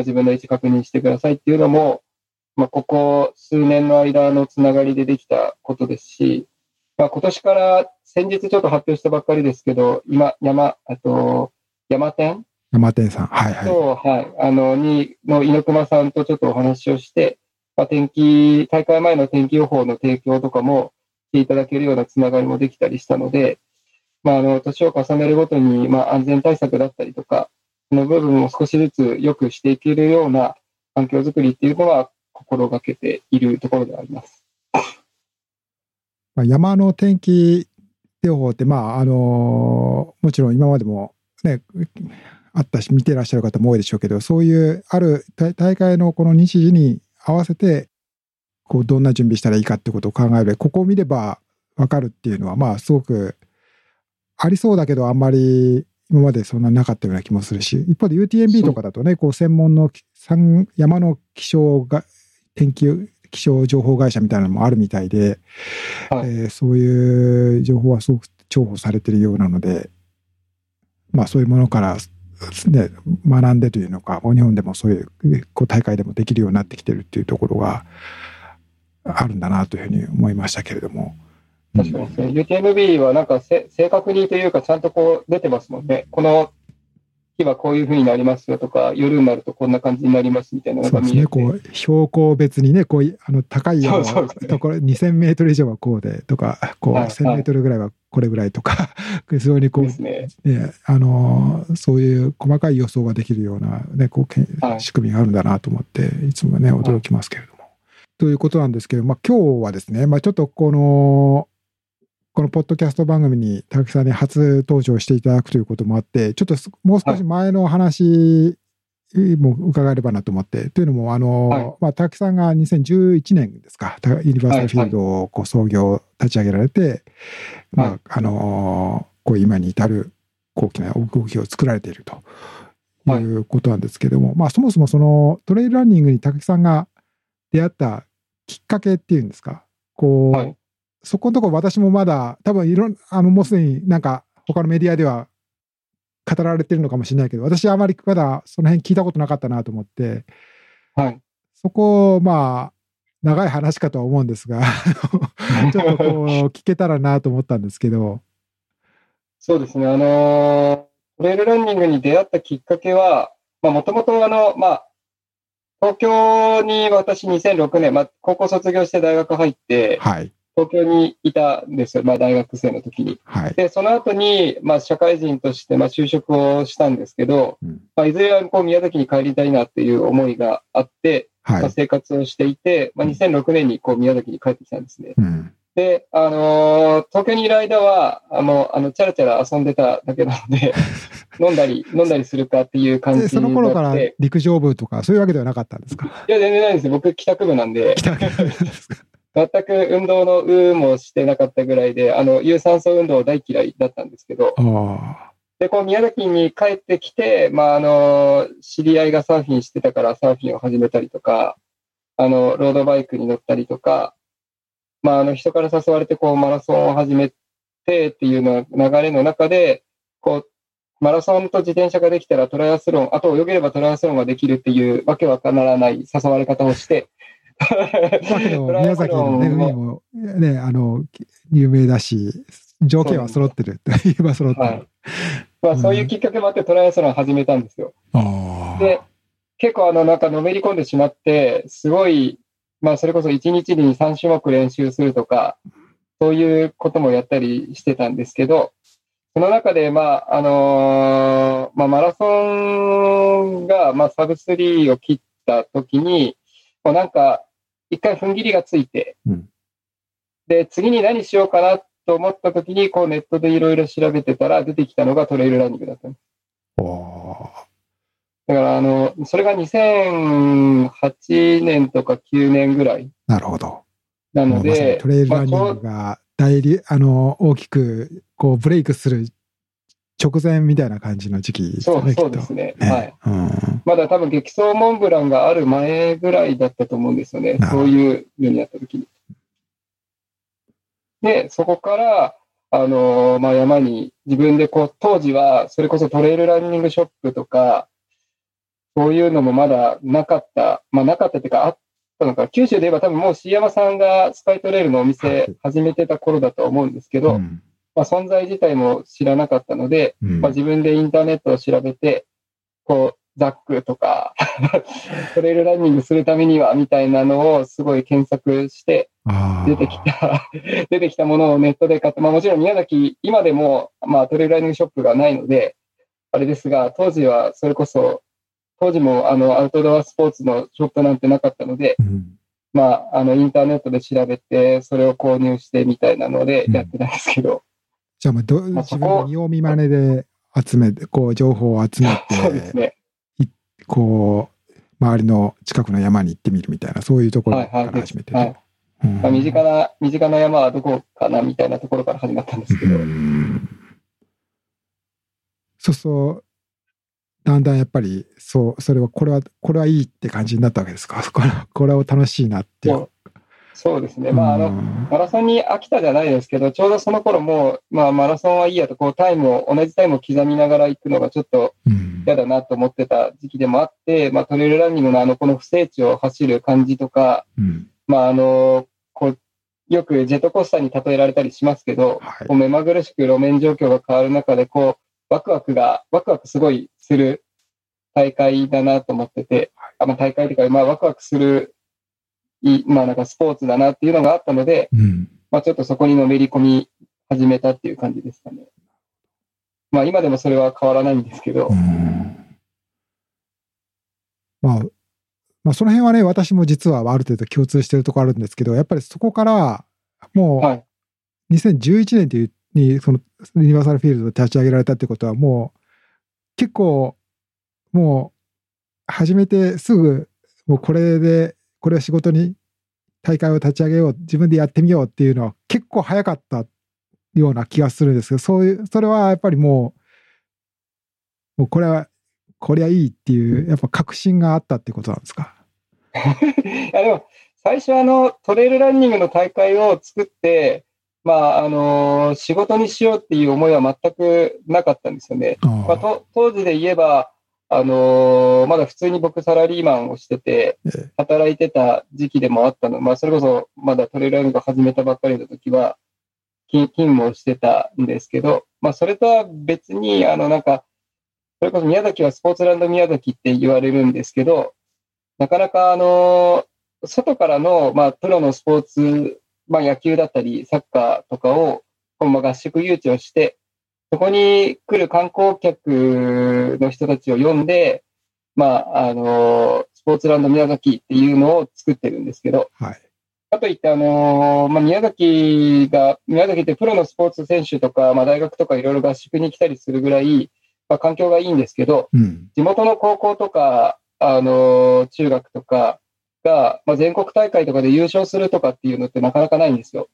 自分の位置確認してくださいっていうのも、まあ、ここ数年の間のつながりでできたことですし、まあ、今年から先日ちょっと発表したばっかりですけど、今、山、あと、山店山店さん。はいはい。と、はい。あの、に、の猪熊さんとちょっとお話をして、まあ、天気、大会前の天気予報の提供とかもしていただけるようなつながりもできたりしたので、まあ、あの、年を重ねるごとに、まあ、安全対策だったりとか、その部分を少しずつ良くしていけるような環境づくりっていうのは心がけているところであります。山の天気予報って、まあ、あの、もちろん今までもね、あったし、見てらっしゃる方も多いでしょうけど、そういうある大会のこの日時に合わせて、こう、どんな準備したらいいかってことを考えるここを見ればわかるっていうのは、まあ、すごくありそうだけど、あんまり今までそんななかったような気もするし、一方で UTMB とかだとね、こう専門の山の気象が、天気、気象情報会社みたいなのもあるみたいで、はい、えー、そういう情報はすごく重宝されてるようなので、まあそういうものから、ね、学んでというのか、日本でもそういうこう大会でもできるようになってきてるっていうところがあるんだなというふうに思いましたけれども。確かに。ですね。UTMB はなん。か正確にというか、ちゃん。とこう出てますもん。ね。この日はこういうふうになりますよとか、夜になるとこん。な感じになりますみたいなそうですね。こう、標高別にね、こう、あの、高いようなところ、2000メートル以上はこうでとか、こう、1000メートルぐらいはこれぐらいとか、非常にこう、ね、ね、あの、そういう細かい予想ができるような、ね、こうけ、仕組みがあるん。だなと思って、いつもね、驚きますけれども。ということなん。ですけど、まあ今日はですね、まあちょっとこの、このポッドキャスト番組に高木さんに初登場していただくということもあって、ちょっともう少し前の話も伺えればなと思って、はい、というのも、あの、はい、まあ、高木さんが2011年ですか、ユニバーサルフィールドをこう創業、立ち上げられて、はい、まあ、あの、こう今に至る大きな動きを作られているとい。うことなんですけども、まあ、そもそもそのトレイルランニングに高木さんが出会ったきっかけっていうんですか、こう、そこのところ私もまだ、多分いろん、あの、もうすでになんか他のメディアでは語られてるのかもしれないけど、私はあまりまだその辺聞いたことなかったなと思って、はい。そこ、まあ、長い話かとは思うんですが ちょっとこう、聞けたらなと思ったんですけど。そうですね、あのトレイルランニングに出会ったきっかけは、まあ、もともとあの、まあ、東京に私2006年、まあ、高校卒業して大学入って、はい、東京にいたんですよ、まあ、大学生の時に。はい、で、その後に、まあ、社会人として、まあ、就職をしたんですけど、うん、まあ、いずれはこう宮崎に帰りたいなっていう思いがあって、はい、まあ、生活をしていて、まあ、2006年にこう宮崎に帰ってきたんですね。うん、で、あのー、東京にいる間は、あの、あの、チャラチャラ遊んでただけなので、飲んだり、飲んだりするかっていう感じで。その頃から陸上部とか、そういうわけではなかったんですか？いや、全然ないです僕、帰宅部なんで。帰宅部ですか？全く運動の有もしてなかったぐらいで、あの、有酸素運動大嫌いだったんですけど、で、こう、宮崎に帰ってきて、まあ、あの、知り合いがサーフィンしてたからサーフィンを始めたりとか、あの、ロードバイクに乗ったりとか、まあ、あの、人から誘われて、こう、マラソンを始めてっていうの流れの中で、こう、マラソンと自転車ができたらトライアスロン、あと泳げればトライアスロンができるっていうわけわからない誘われ方をして、だけど、宮崎のね、海もね、あの、有名だし、条件は揃ってるって言えば揃ってる。はい、まあ、そういうきっかけもあってトライアスロン始めたんですよ。で、結構あの、なんかのめり込んでしまって、すごい、まあ、それこそ1日に3種目練習するとか、そういうこともやったりしてたんですけど、その中で、まあ、あのー、まあ、マラソンが、まあ、サブ3を切った時に、もうなんか、一回踏ん切りがついて、うんで、次に何しようかなと思った時に、こうネットでいろいろ調べてたら出てきたのがトレイルランニングだったんです。だから、あの、それが2008年とか9年ぐらいなるほど。なので、トレイルランニまあングが大り、あの、大きく、こう、ブレイクする直前みたいな感じの時期ね、そうそうですね。ねはい。うん。まだ多分激走モンブランがある前ぐらいだったと思うんですよね。そういうようになった時に。で、そこから、あのーまあ、山に自分でこう、当時はそれこそトレイルランニングショップとか、そういうのもまだなかった、まあなかったっていうかあったのか、九州で言えば多分もう C 山さんがスカイトレイルのおはい。店始めてた頃だと思うんですけど、うんまあ、存在自体も知らなかったので、うん。まあ、自分でインターネットを調べて、こう、ザックとか、トレイルランニングするためには、みたいなのをすごい検索して、出てきた、出てきたものをネットで買って、まあもちろん宮崎、今でも、まあトレイルランニングショップがないので、あれですが、当時はそれこそ、当時もあのアウトドアスポーツのショップなんてなかったので、うん。まあ、あの、インターネットで調べて、それを購入してみたいなのでやってたんですけど、じゃあもうど、まあ自分の見よう見まねで集めて、こう、情報を集め そうですて、ね。こう、周りの近くの山に行ってみるみたいな、そういうところから始めてるはいはいうん。まあ、身近な、身近な山はどこかなみたいなところから始まったんですけど、うん。そうそう、だんだんやっぱり、そう、それは、これは、これはいいって感じになったわけですか？これこれを楽しいなっていう。そうですね。まあ、あの、うんマラソンに飽きたじゃないですけど、ちょうどその頃もう、まあ、マラソンはいいやと、こう、タイムを、同じタイムを刻みながら行くのがちょっとうん。嫌だなと思ってた時期でもあって、まあ、トレイルランニングのあの、この不整地を走る感じとか、うん。まあ、あの、こう、よくジェットコースターに例えられたりしますけど、はい。こう目まぐるしく路面状況が変わる中で、こう、ワクワクが、ワクワクすごいする大会だなと思ってて、あまあ、大会というか、まあ、ワクワクする、いまあ、なんかスポーツだなっていうのがあったので、うんまあ、ちょっとそこにのめり込み始めたっていう感じですかね。まあ、今でもそれは変わらないんですけどう、んまあ、まあ、その辺はね、私も実はある程度共通してるところあるんですけど、やっぱりそこから、もはい。う2011年というに、そのユニバーサルフィールドを立ち上げられたってことは、もう結構、もう始めてすぐ、もうこれで、これは仕事に大会を立ち上げよう、自分でやってみようっていうのは結構早かったような気がするんですけど、そういう、それはやっぱりもう、もうこれは、こりゃいいっていう、やっぱ確信があったってことなんですか？いやでも、最初あの、トレイルランニングの大会を作って、まあ、あの仕事にしようっていう思いは全くなかったんですよね。あまあ、と当時で言えば、あのまだ普通に僕サラリーマンをしててええ、働いてた時期でもあったの、まあ、それこそまだトレイルランニングを始めたばっかりの時は、勤勤務をしてたんですけど、まあ、それとは別に、あの、なんか、それこそ宮崎はスポーツランド宮崎って言われるんですけど、なかなか、あの外からの、まあ、プロのスポーツ、まあ、野球だったり、サッカーとかを、まあ合宿誘致をして、そこに来る観光客の人たちを呼んで、まあ、あのスポーツランド宮崎っていうのを作ってるんですけど、はい。かといって、あのまあ、宮崎が、宮崎ってプロのスポーツ選手とか、まあ、大学とかいろいろ合宿に来たりするぐらい、まあ、環境がいいんですけど、うん。地元の高校とか、あの中学とかが、まあ、全国大会とかで優勝するとかっていうのってなかなかないんですよ。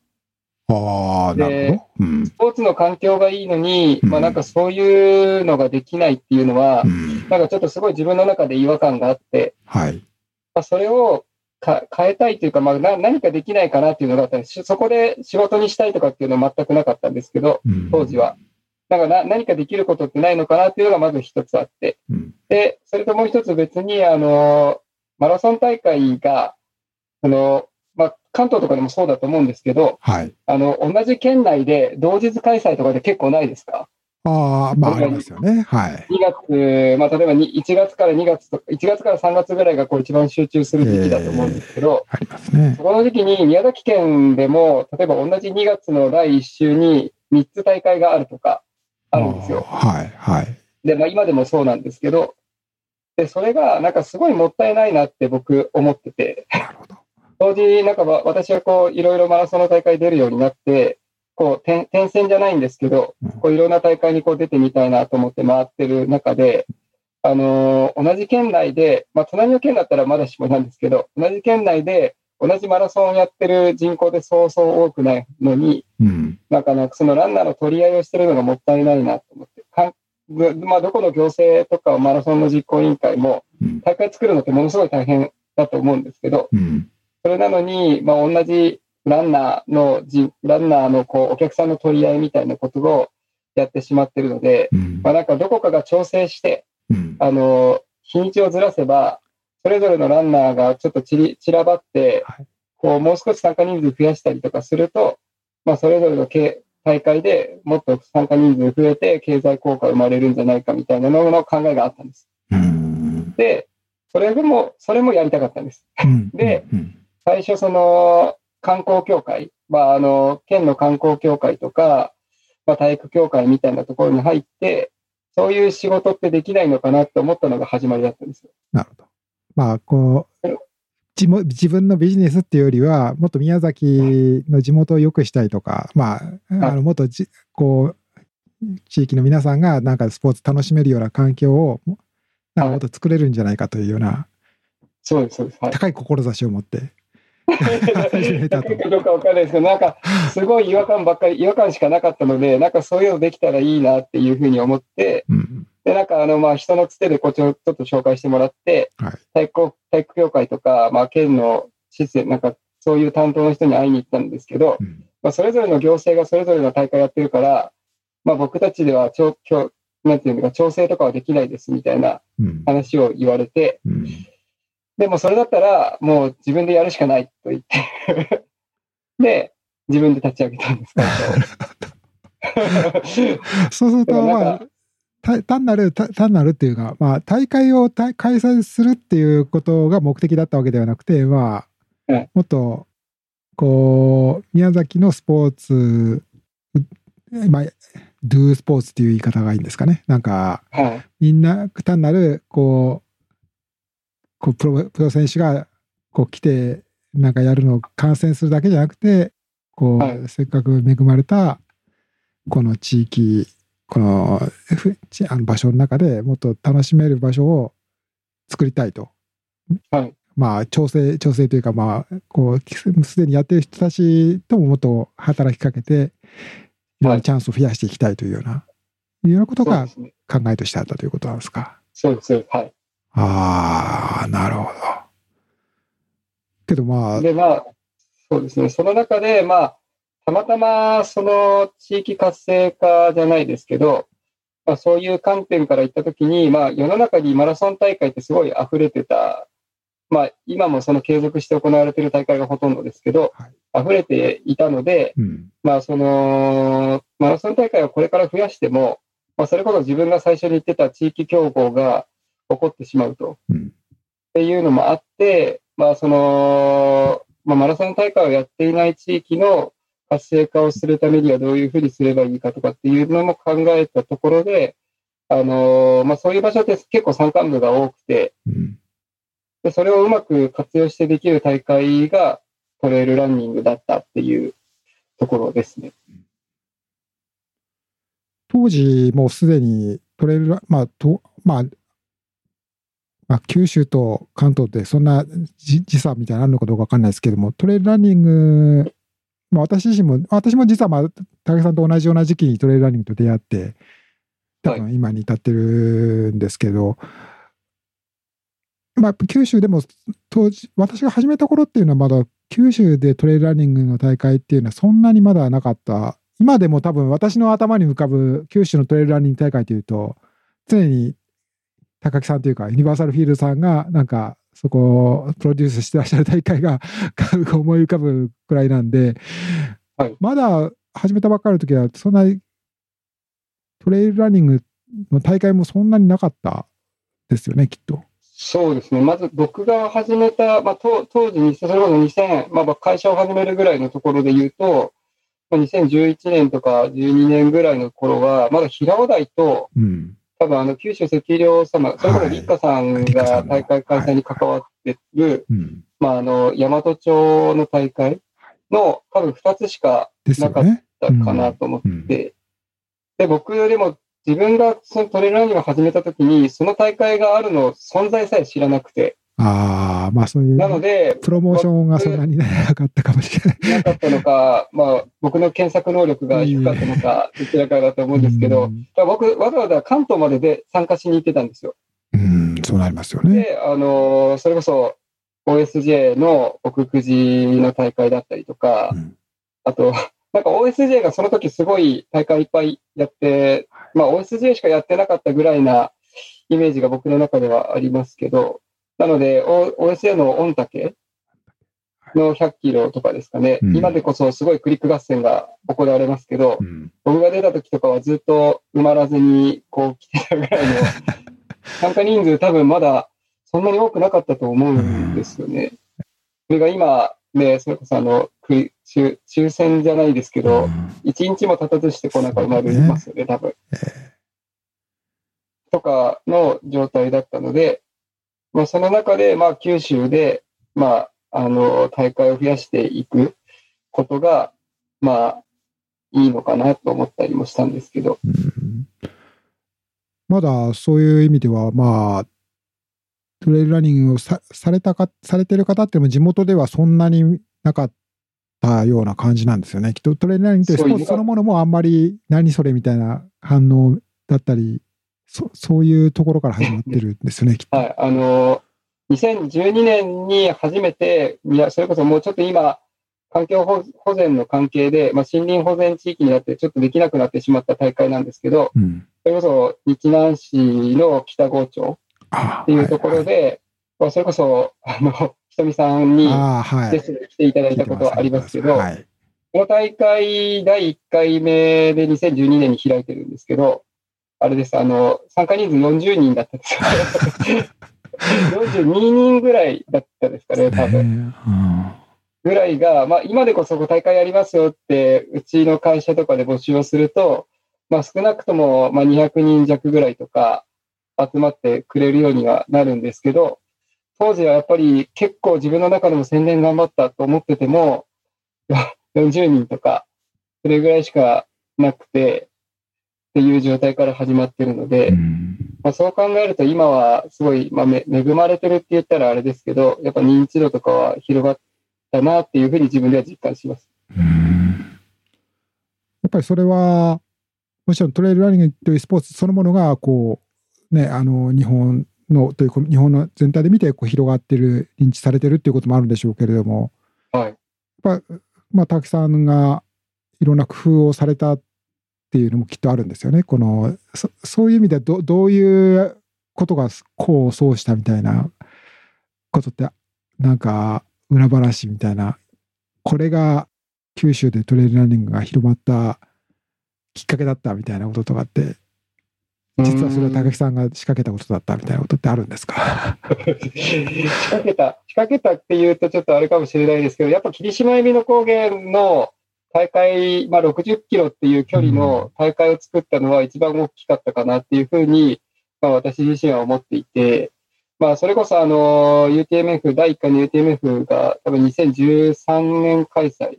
ああ、なるほど。うんス。ポーツの環境がいいのに、うんまあなんかそういうのができないっていうのはう、ん。なんかちょっとすごい自分の中で違和感があって、はい。まあ、それをか変えたいというか、まあな何かできないかなっていうのがあったりしそこで仕事にしたいとかっていうのは全くなかったんですけど、うん当時は。なんかな何かできることってないのかなっていうのがまず一つあって、うん。で、それともう一つ別に、あの、マラソン大会が、その、まあ、関東とかでもそうだと思うんですけど、はい。あの、同じ県内で同日開催とかで結構ないですか？ああ、まあ、ありますよね。はい。2月、まあ、例えばに1月から2月とか、1月から3月ぐらいがこう一番集中する時期だと思うんですけど、ありますねそ。この時期に宮崎県でも、例えば同じ2月の第1週に3つ大会があるとか、あるんですよ。はい。はい。で、まあ今でもそうなんですけど、で、それがなんかすごいもったいないなって僕思ってて、なるほど。当時、なんかわ私はこう、いろいろマラソンの大会出るようになって、こう、転転戦じゃないんですけど、うんこういろんな大会にこう出てみたいなと思って回ってる中で、あのー同じ県内で、まあ、隣の県だったらまだしもなんですけど、同じ県内で同じマラソンをやってる人口でそうそう多くないのに、うん。なんかなんかそのランナーの取り合いをしてるのがもったいないなと思って、かんぐまあ、どこの行政とかマラソンの実行委員会もうん。大会作るのってものすごい大変だと思うんですけど、うん。それなのに、まあ、同じランナーのじ、ランナーのこうお客さんの取り合いみたいなことをやってしまってるので、うんまあ、なんかどこかが調整して、うん。あの、日にちをずらせば、それぞれのランナーがちょっと散り散らばってはい、こう、もう少し参加人数増やしたりとかすると、まあ、それぞれのけ大会でもっと参加人数増えて、経済効果生まれるんじゃないかみたいなのの考えがあったんです。うん。で、それでも、それもやりたかったんです。うんで、うん最初、その、観光協会、まあ、あの、県の観光協会とか、まあ、体育協会みたいなところに入って、そういう仕事ってできないのかなって思ったのが始まりだったんですよ。なるほど。まあ、こう、自も自分のビジネスっていうよりは、もっと宮崎の地元を良くしたいとか、まあ、あのもっとじこう、地域の皆さんがなんかスポーツ楽しめるような環境を、なんかもっと作れるんじゃないかというような、そうです、そうです。はい。高い志を持って始めたと。どうかわかんないですけど、なんか、すごい違和感ばっかり、違和感しかなかったので、なんかそういうのできたらいいなっていうふうに思って、うんで、なんかあの、まあ、人のつてでこっちをちょっと紹介してもらって、はい。体育、体育協会とか、まあ、県の施設、なんか、そういう担当の人に会いに行ったんですけど、うん。まあ、それぞれの行政がそれぞれの大会やってるから、まあ、僕たちではちょ、なんていうのか、調整とかはできないですみたいなうん。話を言われて、うんでもそれだったら、もう自分でやるしかないと言って、で、自分で立ち上げたんです、会社をそうすると、まあ、た単なる、た単なるっていうか、まあ、大会をた開催するっていうことが目的だったわけではなくて、まあ、はいもっと、こう、宮崎のスポーツ、うまあ、ドゥスポーツっていう言い方がいいんですかね。なんか、はい。みんな単なる、こう、こうプロプロ選手がこう来て、なんかやるのを観戦するだけじゃなくて、こう、はいせっかく恵まれた、この地域、このあの場所の中でもっと楽しめる場所を作りたいと。はい。まあ、調整、調整というか、まあ、こう、すでにやってる人たちとももっと働きかけて、いチャンスを増やしていきたいというような、いうようなことが。考えとしてあったということなんですか？そうです、そうです。はい。ああ、なるほど。けどまあ、で、まあ、そうですね。その中で、まあ、たまたま、その地域活性化じゃないですけど、まあ、そういう観点から言ったときに、まあ、世の中にマラソン大会ってすごい溢れてた。まあ、今もその継続して行われている大会がほとんどですけど、溢れていたので、うん、まあ、その、マラソン大会をこれから増やしても、まあ、それこそ自分が最初に言ってた地域競合が起こってしまうと。うん、っていうのもあって、まあ、その、まあ、マラソン大会をやっていない地域の活性化をするためにはどういうふうにすればいいかとかっていうのも考えたところで、あのまあ、そういう場所って結構山間部が多くて、うん、でそれをうまく活用してできる大会がトレイルランニングだったっていうところですね。当時もうすでにトレイルラ、まあ、と、まあ、まあ、九州と関東ってそんなじ時差みたいなのあるのかどうかわかんないですけども、トレイルランニング、まあ、私自身も、私も実は、まあ、武井さんと同じような時期にトレイルランニングと出会って、多分今に至ってるんですけど、まあ、九州でも当時、私が始めた頃っていうのはまだ九州でトレイルランニングの大会っていうのはそんなにまだなかった。今でも多分私の頭に浮かぶ九州のトレイルランニング大会というと、常に高木さんというかユニバーサルフィールドさんがなんかそこをプロデュースしてらっしゃる大会が 思い浮かぶくらいなんで、はいまだ始めたばっかりの時はそんなにトレイルランニングの大会もそんなになかったですよね、きっと。そうですね。まず僕が始めた、まあ、当当時に、それこそ2000、まあ、会社を始めるぐらいのところで言うと、まあ2011年とか12年ぐらいの頃は、まだ平尾台と、うん。多分あの九州赤量様、それこそ立花さんが大会開催に関わってる、うん。まあ、あの、大和町の大会の多分2つしかなかっ。たかなと思って、うん。で、僕でも自分がそのトレイルランニングを始めた時に、その大会があるの存在さえ知らなくて、ああ、まあそういう、なので、プロモーションがそんなになかったかもしれない。なかったのか、まあ、僕の検索能力が低かったのか、どちらかだと思うんですけど、僕、わざわざ関東までで参加しに行ってたんですよ。うん、そうなりますよね。で、あのーそれこそ OSJ の奥久慈の大会だったりとか、うんあと、なんか OSJ がその時すごい大会いっぱいやって、まあ OSJ しかやってなかったぐらいなイメージが僕の中ではありますけど、なので、O- OSJ の御嶽の100キロとかですかね、うん。今でこそすごいクリック合戦が行われますけど、うん。僕が出た時とかはずっと埋まらずにこう来てたぐらいの 参加人数多分まだそんなに多くなかったと思うんですよね。それが今ね、それこそあの、抽選じゃないですけど、一日も経たずしてこうなんか埋まりますよね、多分。とかの状態だったので、まあその中で、まあ九州で、まあ、あの、大会を増やしていくことが、まあ、いいのかなと思ったりもしたんですけど、うんまだそういう意味では、まあ、トレイルランニングをさされたか、されてる方っても地元ではそんなになかったような感じなんですよね。きっとトレイルランニングというスポーツそのものもあんまり何それみたいな反応だったり、そそういうところから始まってるんですよね、きっと。はい、あの、2012年に初めて、それこそもうちょっと今、環境保保全の関係で、まあ、森林保全地域になってちょっとできなくなってしまった大会なんですけど、うんそれこそ日南市の北郷町あっていうところで、まあそれこそ、あの、ひとみさんに。ゲストで来ていただいたことはありますけど、はい。この大会第1回目で2012年に開いてるんですけど、あれです、あの、参加人数40人だったんですよ。42人ぐらいだったですかね、多分。ねうんぐらいが、まあ今でこそ大会やりますよって、うちの会社とかで募集をすると、まあ少なくともまあ200人弱ぐらいとか集まってくれるようにはなるんですけど、当時はやっぱり結構自分の中でも宣伝頑張ったと思ってても、40人とか、それぐらいしかなくて、っていう状態から始まってるので、うんまあ、そう考えると今はすごい、まあ、め恵まれてるって言ったらあれですけど、やっぱ認知度とかは広がったなっていうふうに自分では実感します。うんやっぱりそれは、もちろんトレイルランニングというスポーツそのものが、こう、ね、あの、日本の、というか、日本の全体で見てこう広がってる、認知されてるっていうこともあるんでしょうけれども、はい。やっぱ、まあ、滝さんがいろんな工夫をされたっていうのもきっとあるんですよね。この、そういう意味ではど、どういうことが功を奏したみたいなことって、なんか、裏話みたいな、これが九州でトレイルランニングが広まったきっかけだったみたいなこととかって、実はそれは高木さんが仕掛けたことだったみたいなことってあるんですか？仕掛けた、仕掛けたっていうとちょっとあれかもしれないですけど、やっぱ霧島エビの高原の大会、まあ60キロっていう距離の大会を作ったのは一番大きかったかなっていうふうに、まあ私自身は思っていて、まあそれこそあの UTMF、第1回の UTMF が多分2013年開催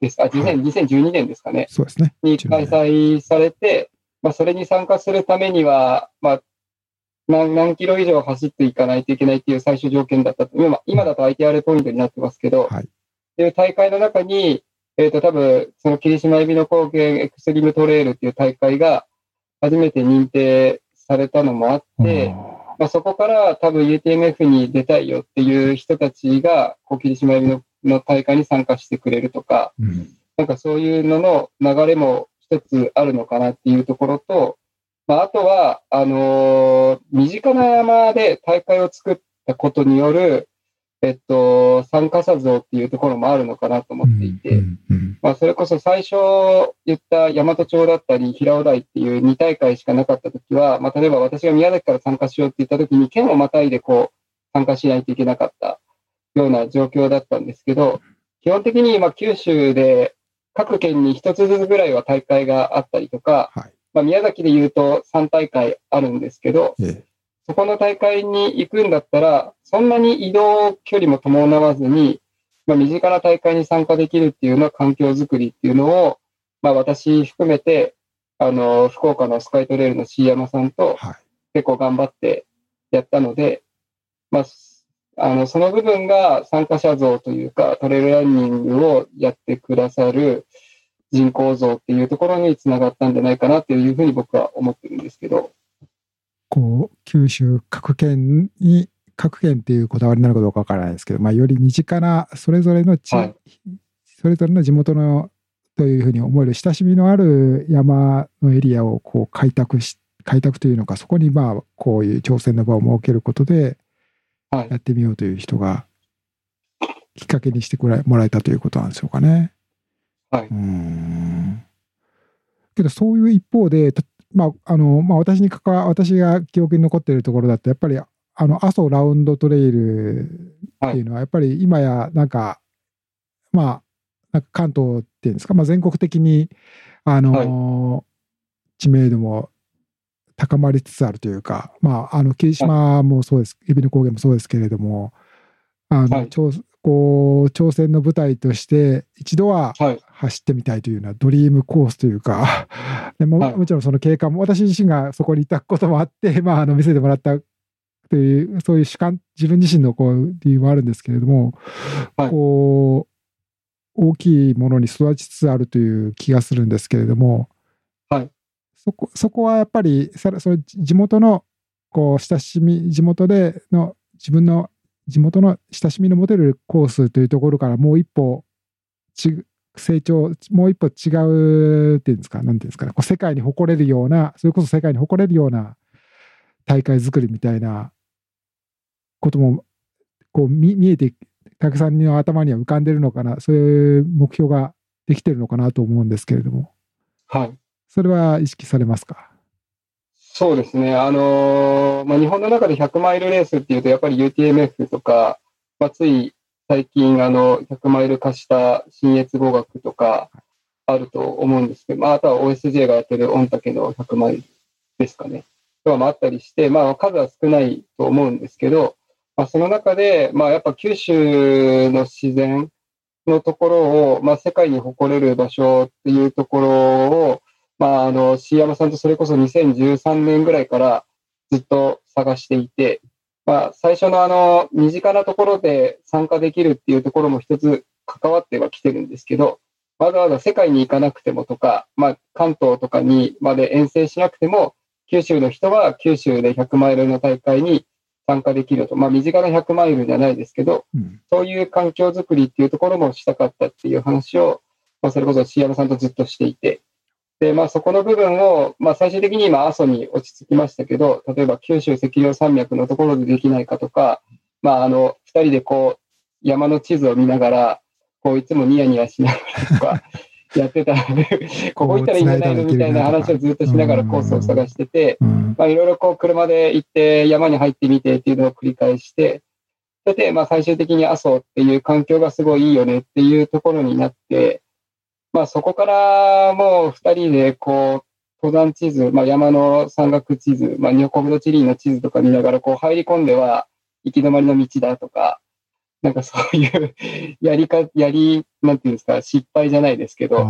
です。あ、2000 2012年ですかね。そうですね。に開催されて、まあ、それに参加するためには、まあ、何何キロ以上走っていかないといけないっていう最終条件だったと。今今だと ITR ポイントになってますけど、はいっていう大会の中に、えっ、と、多分、その霧島エビの高原エクストリームトレイルっていう大会が初めて認定されたのもあって、まあ、そこから多分 UTMF に出たいよっていう人たちが、こう霧島エビのの大会に参加してくれるとか、うん。なんかそういうのの流れも一つあるのかなっていうところと、まあ、あとは、あのー身近な山で大会を作ったことによる、えっと、参加者像っていうところもあるのかなと思っていて、まあ、それこそ最初言った大和町だったり平尾台っていう2大会しかなかったときは、まあ、例えば私が宮崎から参加しようって言ったときに、県をまたいでこう、参加しないといけなかったような状況だったんですけど、基本的にまあ九州で各県に一つずつぐらいは大会があったりとか、はい。まあ、宮崎で言うと3大会あるんですけど、ええそこの大会に行くんだったら、そんなに移動距離も伴わずに、まあ、身近な大会に参加できるっていうのは環境づくりっていうのを、まあ、私含めて、あの、福岡のスカイトレールの C 山さんと結構頑張ってやったので、まあ、あの、その部分が参加者像というか、トレイルランニングをやってくださる人口像っていうところにつながったんじゃないかなっていうふうに僕は思ってるんですけど。こう、九州各県に、各県っていうこだわりなのかどうかわからないですけど、まあ、より身近な、それぞれの地、はい、それぞれの地元のというふうに思える親しみのある山のエリアをこう開拓し、開拓というのか、そこにまあ、こういう挑戦の場を設けることで、やってみようという人がきっかけにしてもらえたということなんでしょうかね。はい。うん。けどそういう一方で、まあ、あの、まあ私に関わ、私が記憶に残っているところだと、やっぱり、あの、阿蘇ラウンドトレイルっていうのは、やっぱり今や、なんか、まあ、なんか関東っていうんですか、まあ全国的に、あの、はい、知名度も高まりつつあるというか、まあ、あの霧島もそうです、海老の高原もそうですけれども、あの、はい、こう挑戦の舞台として一度は走ってみたいというようなドリームコースというか でも,、もちろんその景観も私自身がそこにいたこともあって、まあ、あの見せてもらったというそういう主観自分自身のこう理由もあるんですけれども、はい、こう大きいものに育ちつつあるという気がするんですけれども、はい、そこそこはやっぱりそれ地元のこう親しみ地元での自分の地元の親しみの持てるコースというところからもう一歩成長、もう一歩違うっていうんですか、なんていうんですかね、こう世界に誇れるような、それこそ世界に誇れるような大会作りみたいなことも、こう見見えて、たくさんの頭には浮かんでるのかな、そういう目標ができてるのかなと思うんですけれども。はい。それは意識されますか？そうですね。あのー、まあ、日本の中で100マイルレースっていうと、やっぱり UTMF とか、まあ、つい最近、あの、100マイル化した新越語学とかあると思うんですけど、まあ、あとは OSJ がやってる御嶽の100マイルですかね。とかもあったりして、まあ、数は少ないと思うんですけど、まあ、その中で、まあ、やっぱ九州の自然のところを、まあ、世界に誇れる場所っていうところを、まあ、あの、椎山さんとそれこそ2013年ぐらいからずっと探していて、まあ、最初のあの、身近なところで参加できるっていうところも一つ関わってはきてるんですけど、わざわざ世界に行かなくてもとか、まあ、関東とかにまで遠征しなくても、九州の人は九州で100マイルの大会に参加できると。まあ、身近な100マイルじゃないですけど、うん、そういう環境づくりっていうところもしたかったっていう話を、まあ、それこそ椎山さんとずっとしていて、で、まあそこの部分を、まあ最終的に今阿蘇に落ち着きましたけど、例えば九州赤稜山脈のところでできないかとか、まああの、二人でこう、山の地図を見ながら、こういつもニヤニヤしながらとか、やってたここ行ったらいいんじゃないのみたいな話をずっとしながらコースを探してて、まあいろいろこう車で行って山に入ってみてっていうのを繰り返して、それでまあ最終的に阿蘇っていう環境がすごいいいよねっていうところになって、まあそこからもう二人でこう、登山地図、まあ山の山岳地図、まあ日本国土地理の地図とか見ながらこう入り込んでは行き止まりの道だとか、なんかそういう やりか、やり、なんていうんですか、失敗じゃないですけど、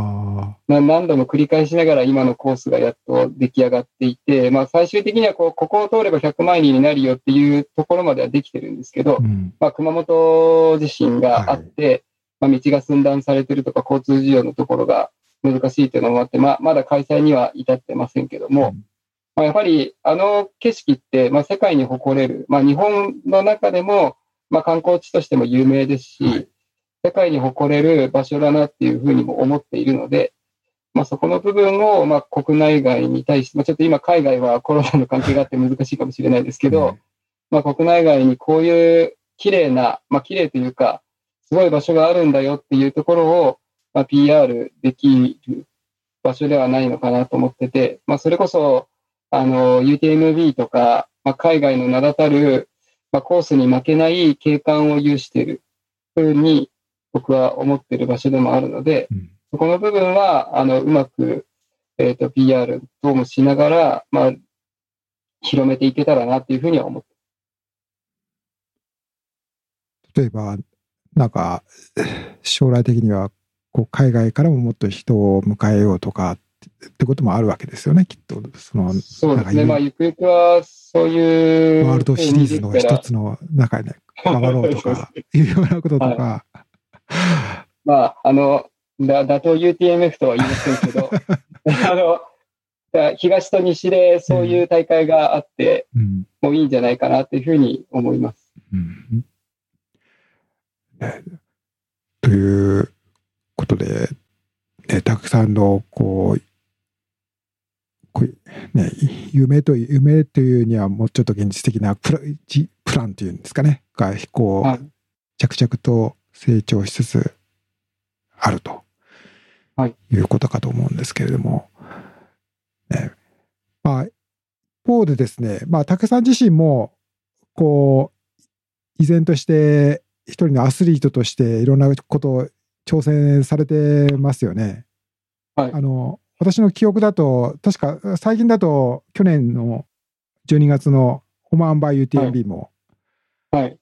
何度も繰り返しながら今のコースがやっと出来上がっていて、まあ最終的にはこう、ここを通れば100マイルになるよっていうところまではできてるんですけど、うん、まあ熊本地震があって、はいまあ、道が寸断されてるとか、交通事情のところが難しいというのもあって、まあ、まだ開催には至ってませんけども、まあ、やはりあの景色って、まあ、世界に誇れる、まあ、日本の中でも、まあ、観光地としても有名ですし、はい、世界に誇れる場所だなっていうふうにも思っているので、まあ、そこの部分を、まあ、国内外に対して、まあ、ちょっと今海外はコロナの関係があって難しいかもしれないですけど、まあ、国内外にこういう綺麗な、まあ、綺麗というか、すごい場所があるんだよっていうところを、まあ、PR できる場所ではないのかなと思ってて、まあ、それこそ、あの、UTMB とか、まあ、海外の名だたる、まあ、コースに負けない景観を有しているふうに僕は思っている場所でもあるので、うん、そこの部分は、あの、うまく、えっ、ー、と、PR 等もしながら、まあ、広めていけたらなっていうふうには思って例えば、なんか、将来的には、こう、海外からももっと人を迎えようとかってこともあるわけですよね、きっと。その、そうですね。まあ、ゆくゆくは、そういう。ワールドシリーズの一つの中に関わろうとか、いうようなこととか。はい、まあ、あの、だ打倒 UTMF とは言いませんけど、あの、東と西でそういう大会があって、うん、もういいんじゃないかなっていうふうに思います。うんということで、ね、たくさんのこうこう、ね、夢と夢というにはもうちょっと現実的なプラプランというんですかね。がこう、はい、着々と成長しつつあると、はい、いうことかと思うんですけれども、ね、まあ一方でですね、まあ、武さん自身もこう依然として一人のアスリートとしていろんなことを挑戦されてますよね。はい、あの私の記憶だと確か最近だと去年の12月のオマーンバー UTMB も、はい。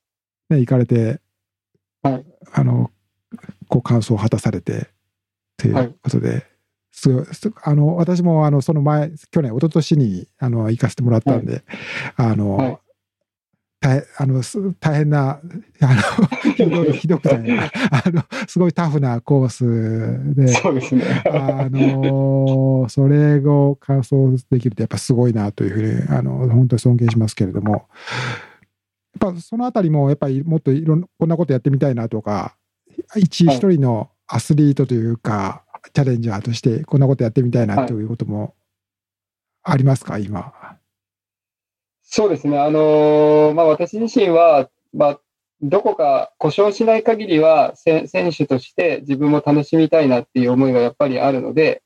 ね、行かれて、はい、あのこう完走を果たされてということで、はい、すごいあの私もあのその前去年一昨年にあの行かせてもらったんで、あの、大あの大変な、あの ひどひどくないあの、すごいタフなコースで、そうですね。あの、それを完走できるとやっぱすごいなというふうに、あの、本当に尊敬しますけれども、やっぱそのあたりもやっぱりもっといろんな、こんなことやってみたいなとか、一一人のアスリートというか、はい、チャレンジャーとしてこんなことやってみたいなということもありますか、今？そうですね。あのー、まあ、私自身は、まあ、どこか故障しない限りは、選手として自分も楽しみたいなっていう思いがやっぱりあるので、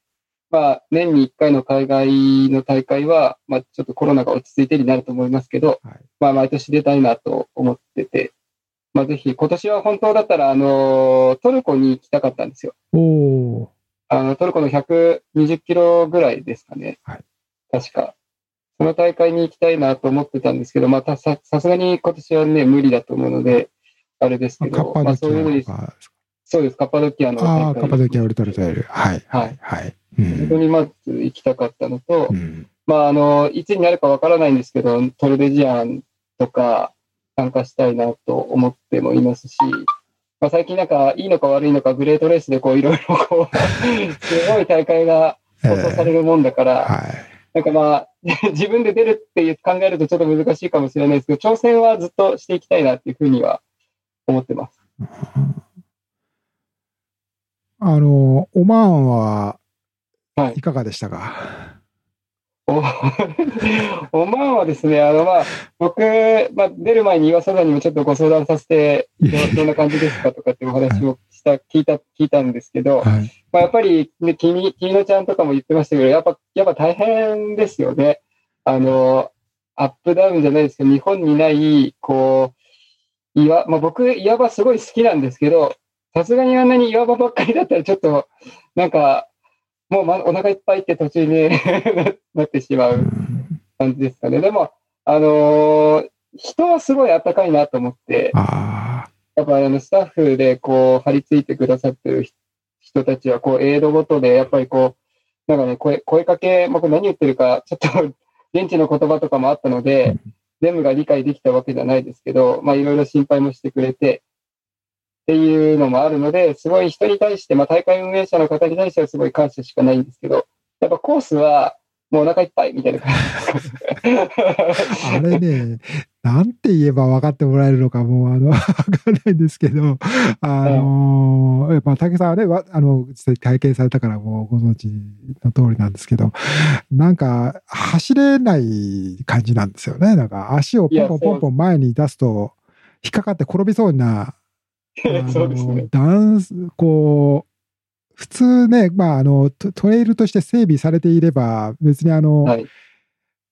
まあ、年に1回の海外の大会は、まあ、ちょっとコロナが落ち着いてになると思いますけど、はい、まあ、毎年出たいなと思ってて、まあ、ぜひ、今年は本当だったら、あの、トルコに行きたかったんですよ。おあの、トルコの120キロぐらいですかね。はい、確か。その大会に行きたいなと思ってたんですけど、またさすがに今年はね、無理だと思うので、あれですけど、まあそういうのに、そうです、カッパドキアのああ、カッパドキアウルトラトイル。はい。はい。はい。うん、そこにまず行きたかったのと、うん、まああの、いつになるかわからないんですけど、トルデジアンとか参加したいなと思ってもいますし、まあ、最近なんかいいのか悪いのかグレートレースでこういろいろこう、すごい大会が放送されるもんだから、えーはいなんかまあ、自分で出るっていう考えるとちょっと難しいかもしれないですけど、挑戦はずっとしていきたいなっていうふうには思ってます。あの、オマーンはいかがでしたか、はいおオマーンはですね、あの、まあ、僕、まあ、出る前に岩佐さんにもちょっとご相談させて、どんな感じですかとかってお話をした、聞いた、聞いたんですけど、はい、まあ、やっぱり、ね、君、君のちゃんとかも言ってましたけど、やっぱ、やっぱ大変ですよね。あの、アップダウンじゃないですけど、日本にない、こう、岩、まあ、僕、岩場すごい好きなんですけど、さすがにあんなに岩場ばっかりだったらちょっと、なんか、もう、ま、お腹いっぱいって途中に なってしまう感じですかね。でも、あのー、人はすごいあったかいなと思って、やっぱあのスタッフでこう張り付いてくださってる人たちは、こう、エイドごとで、やっぱりこう、なんかね、声声かけ、僕何言ってるか、ちょっと 現地の言葉とかもあったので、全部が理解できたわけじゃないですけど、まあいろいろ心配もしてくれて、っていうのもあるので、すごい人に対して、まあ、大会運営者の方に対してはすごい感謝しかないんですけど、やっぱコースはもうお腹いっぱいみたいな感じです あれね、なんて言えば分かってもらえるのか、もう、あの、わかんないんですけど、あの、やっぱ竹さんはね、あの、実際体験されたからもうご存知の通りなんですけど、なんか、走れない感じなんですよね。なんか、足をポンポンポンポン前に出すと、引っかかって転びそうな そうですね。ダンス、こう、普通ね、まあ、あのト、トレイルとして整備されていれば、別にあの、はい、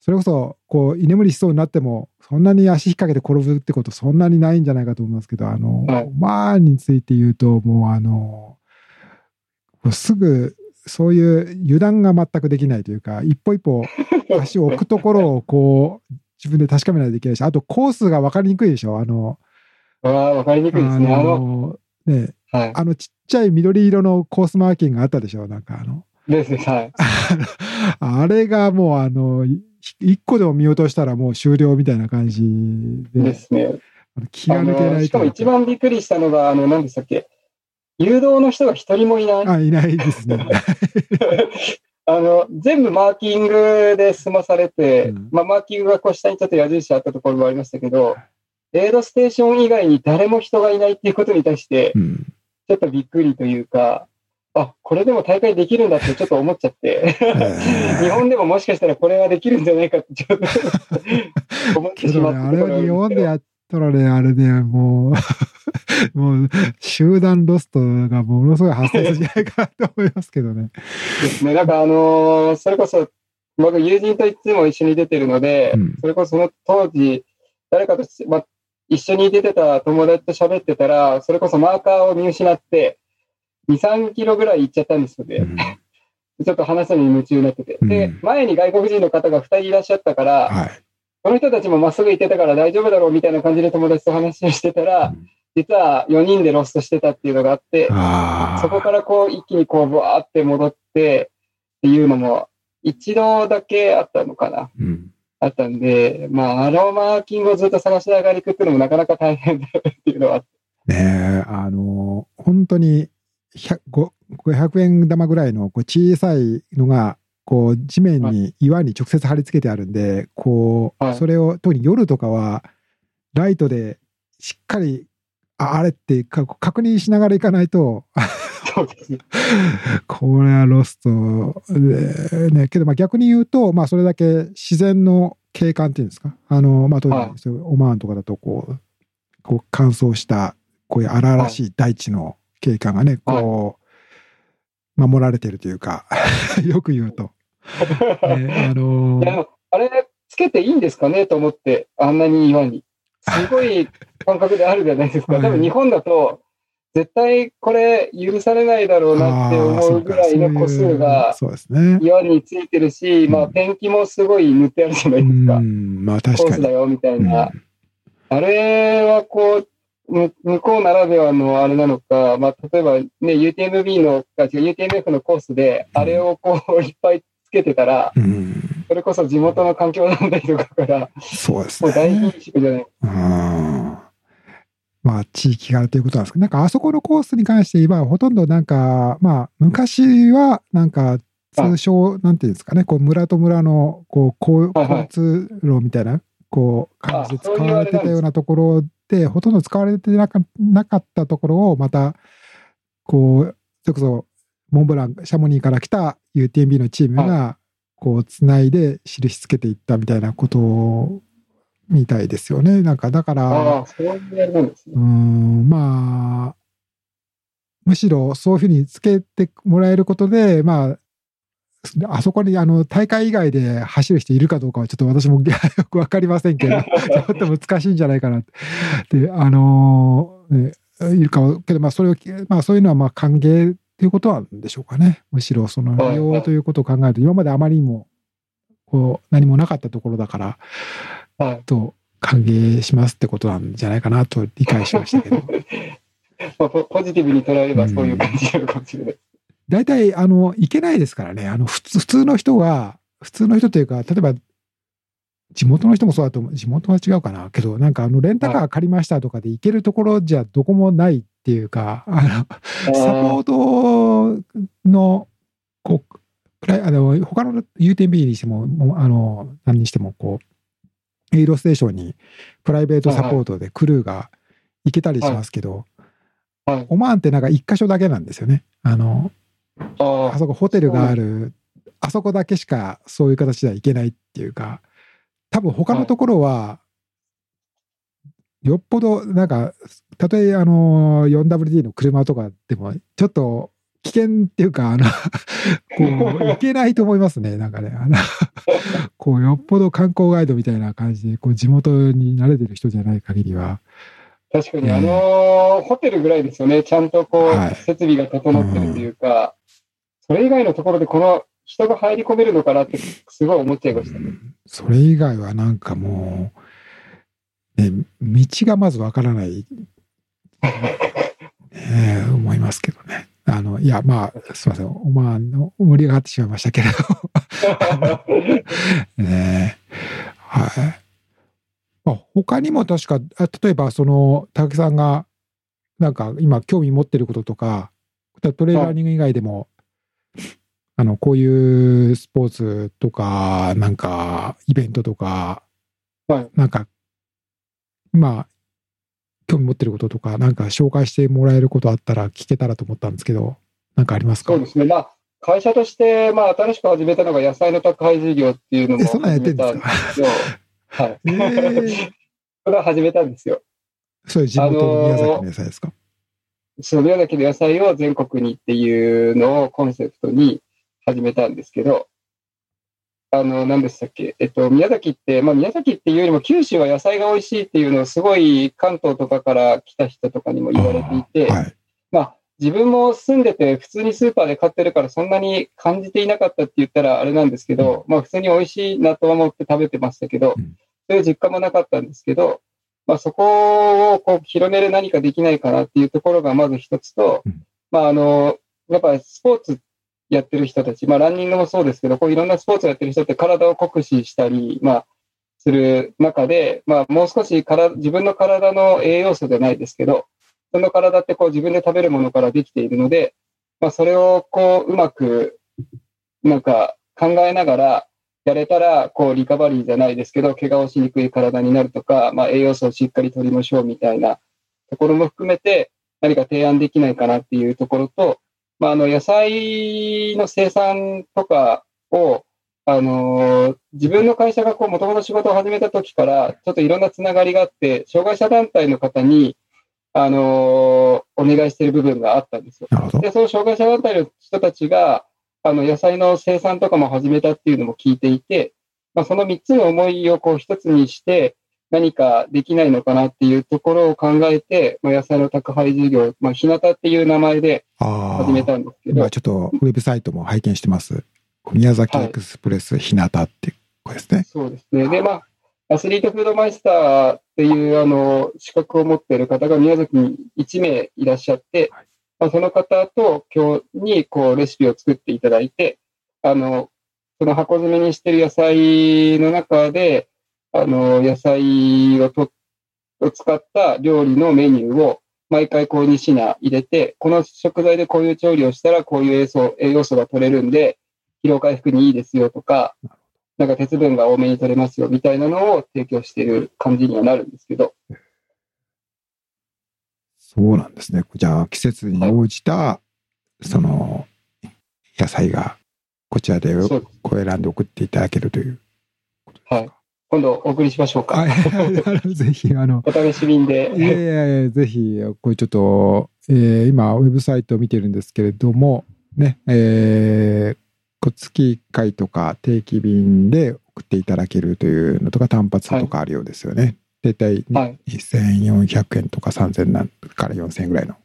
それこそ、こう、居眠りしそうになっても、そんなに足引っ掛けて転ぶってこと、そんなにないんじゃないかと思いますけど、あの、はい、マーについて言うと、もう、あの、すぐ、そういう油断が全くできないというか、一歩一歩 足を置くところをこう、自分で確かめないといけないし、あとコースが分かりにくいでしょ。あの、ああ、わかりにくいですね。あの、ね、はい。あのちっちゃい緑色のコースマーキングがあったでしょ。なんかあの、ですね、はい。あれがもうあの、い一個でも見落としたらもう終了みたいな感じでで、すね。あの気が抜けないしかも一番びっくりしたのが、あの、何でしたっけ誘導の人が一人もいない。あ、いないですね。あの、全部マーキングで済まされて、うんまあ、マーキングがこう下にちょっと矢印あったところもありましたけど、エイドステーション以外に誰も人がいないっていうことに対して、うん。ちょっとびっくりというか、あ、これでも大会できるんだってちょっと思っちゃって、日本でももしかしたらこれはできるんじゃないかってちょっと思ってしまけどね、あれは日本でやったらね、あれね、もう、もう、集団ロストがものすごい発生するんじゃないかなと思いますけどね。ですね。なんかあのーそれこそ、僕友人といつも一緒に出てるので、うん。それこそその当時、誰かとし、ま、一緒に出てた友達と喋ってたら、それこそマーカーを見失って、2、3キロぐらい行っちゃったんですよね。うんちょっと話すのに夢中になってて。でうん、前に外国人の方が2人いらっしゃったから、はい。その人たちもまっすぐ行ってたから大丈夫だろうみたいな感じで友達と話をしてたら、実は4人でロストしてたっていうのがあって。そこからこう一気にこうブワーって戻ってっていうのも一度だけあったのかな。うんあったんで、まあ、あのマーキングをずっと探しながら行くっていうのもなかなか大変だっていうのは。ねえ、あの、本当に100ご500円玉ぐらいのこう小さいのが、こう地面に岩に直接貼り付けてあるんで、こう、はいそれを特に夜とかはライトでしっかりああれってか確認しながら行かないと。これはロストでねけどまあ逆に言うとまあそれだけ自然の景観っていうんですか？あのまあ特にはオマーンとかだとこうこう乾燥したこういう荒々しい大地の景観がねこう守られてるというか よく言うと、ね、あのいやでもあれ、つけていいんですかね？と思って、あんなに岩に。すごい感覚であるじゃないですか。はい。多分日本だと、絶対これ許されないだろうなって思うぐらいの個数がそうですね。岩についてるし、まあ、うんペンキもすごい塗ってあるじゃなういですか。ん。まあ確コースだよみたいうん。な。あれはこう、む向こうならではのあれなのか、まあ、例えばね、UTMB の、UTMF のコースで、うん。あれをこう、いっぱいつけてたら、うんそれこそ地元の環境団体とかから、そうですね。貧縮じゃない。うん。まあ、地域柄ということなんですけど、なんかあそこのコースに関して言えば、ほとんどなんか、まあ、昔は、なんか、通称、なんていうんですかね、こう、村と村の、こう、交通路みたいな、こう、感じで使われてたようなところで、ほとんど使われてなかなかったところを、また、こう、それこそ、モンブラン、シャモニーから来た UTMB のチームが、こう、つないで印つけていったみたいなことみたいですよね。なんか、だから、うんまあ、むしろそういうふうにつけてもらえることで、まあ、あそこにあの大会以外で走る人いるかどうかはちょっと私も よくわかりませんけど、ちょっと難しいんじゃないかなって。で、あのねいるかは、けどまあそれを、まあそういうのはまあ歓迎っていうことなんでしょうかね。むしろその利用ということを考えると、今まであまりにもこう何もなかったところだから、はい。と歓迎しますってことなんじゃないかなと理解しましたけど。まあ、ポポジティブに捉えればそういう感じなのかもしれない。大体、あの、いけないですからね。あの、普通、普通の人が、普通の人というか、例えば、地元の人もそうだと思う。地元は違うかな。けど、なんか、あの、レンタカー借りましたとかで行けるところじゃどこもないっていうか、あの、サポートの、こう、プライあの、他の UTMB にしても、あの、何にしても、こう、エイロステーションにプライベートサポートでクルーが行けたりしますけど、はい。オマーンってなんか一箇所だけなんですよね。あの、ああそこホテルがある、あそこだけしかそういう形では行けないっていうか、多分他のところは、よっぽど、なんか、たとえあの、4WD の車とかでも、ちょっと危険っていうか、あの、こう、行けないと思いますね、なんかね。あの こう、よっぽど観光ガイドみたいな感じで、こう、地元に慣れてる人じゃない限りは、確かに、あのーホテルぐらいですよね。ちゃんとこう、はい設備が整ってるというか、それ以外のところでこの人が入り込めるのかなってすごい思っちゃいましたね。それ以外はなんかもう、ね、道がまずわからない、ね、思いますけどね。あの、いや、まあ、すみません。まあ、の盛り上がってしまいましたけれど。ねはい。まあ、他にも確か、あ例えば、その、高木さんが、なんか今興味持ってることとか、トレーラーニング以外でも、あの、こういうスポーツとか、なんか、イベントとか、はいなんか、まあ、興味持ってることとか、なんか紹介してもらえることあったら聞けたらと思ったんですけど、なんかありますか？そうですね。まあ、会社として、まあ、新しく始めたのが野菜の宅配事業っていうのも始めたんですけど、はい。えーそれは始めたんですよ。それ地元の宮崎の野菜ですか、その宮崎の野菜を全国にっていうのをコンセプトに始めたんですけど、あの、何でしたっけ？えっと、宮崎って、まあ宮崎っていうよりも九州は野菜が美味しいっていうのをすごい関東とかから来た人とかにも言われていて、はい。まあ自分も住んでて普通にスーパーで買ってるからそんなに感じていなかったって言ったらあれなんですけど、まあ普通に美味しいなとは思って食べてましたけどうん、そういう実感もなかったんですけど、まあそこをこう広める何かできないかなっていうところがまず一つとうん、まああの、やっぱりスポーツやってる人たち、まあランニングもそうですけど、こういろんなスポーツをやってる人って体を酷使したり、まあする中で、まあもう少しから自分の体の栄養素じゃないですけど、その体ってこう自分で食べるものからできているので、まあ、それをこううまくなんか考えながらやれたらこうリカバリーじゃないですけど怪我をしにくい体になるとか、まあ、栄養素をしっかり取りましょうみたいなところも含めて何か提案できないかなっていうところと、まあ、あの野菜の生産とかをあのー自分の会社がもともと仕事を始めた時から、ちょっといろんなつながりがあって、障害者団体の方に、あのーお願いしている部分があったんですよ。で、その障害者団体の人たちが、あの、野菜の生産とかも始めたっていうのも聞いていて、まあ、その3つの思いをこう一つにして、何かできないのかなっていうところを考えて、まあ、野菜の宅配事業、まあ、日向っていう名前で。始めたんですけど今、ちょっとウェブサイトも拝見してます。宮崎エクスプレス日向っていうこれですね。そうですね。で、まあ、アスリートフードマイスターっていう、あの、資格を持っている方が宮崎に1名いらっしゃって、はいまあ、その方と今日に、こう、レシピを作っていただいて、あの、その箱詰めにしてる野菜の中で、あの、野菜をとを使った料理のメニューを毎回こう2品入れて、この食材でこういう調理をしたらこういう栄養素栄養素が取れるんで、疲労回復にいいですよとか、なんか鉄分が多めに取れますよみたいなのを提供している感じにはなるんですけど、そうなんですね。じゃあ、季節に応じた、その、野菜が、こちらでこう選んで送っていただけるということですか？はい今度お送りしましょうか。はい。ぜひ、あの、お試し便で。いやいやいや、ぜひ、これちょっと、えー今、ウェブサイトを見てるんですけれども、ね、えー、月1回とか定期便で送っていただけるというのとか、単発とかあるようですよね。大体はい。2400円とか3000なんから4000円ぐらいの、い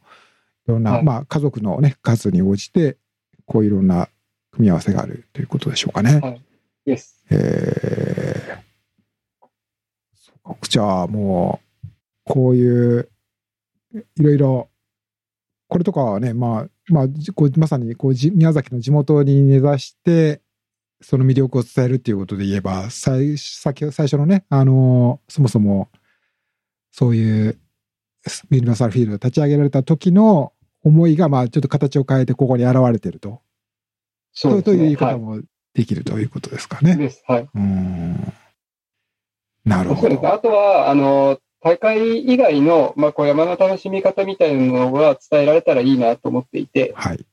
ろんな、はいまあ、家族のね、数に応じて、こういろんな組み合わせがあるということでしょうかね。はいです。えーじゃあもう、こういう、いろいろ、これとかはね、まあ、まあ、じこうまさにこうじ宮崎の地元に根ざして、その魅力を伝えるっていうことで言えば、最先最初のね、あのそもそも、そういうユニバーサルフィールドを立ち上げられた時の思いが、まあ、ちょっと形を変えてここに現れてると。そうですという言い方もできるということですかね。い。です。はい。うーんなるほど。あとは、あの、大会以外の、まあ、こう山の楽しみ方みたいなのが伝えられたらいいなと思っていて、はい。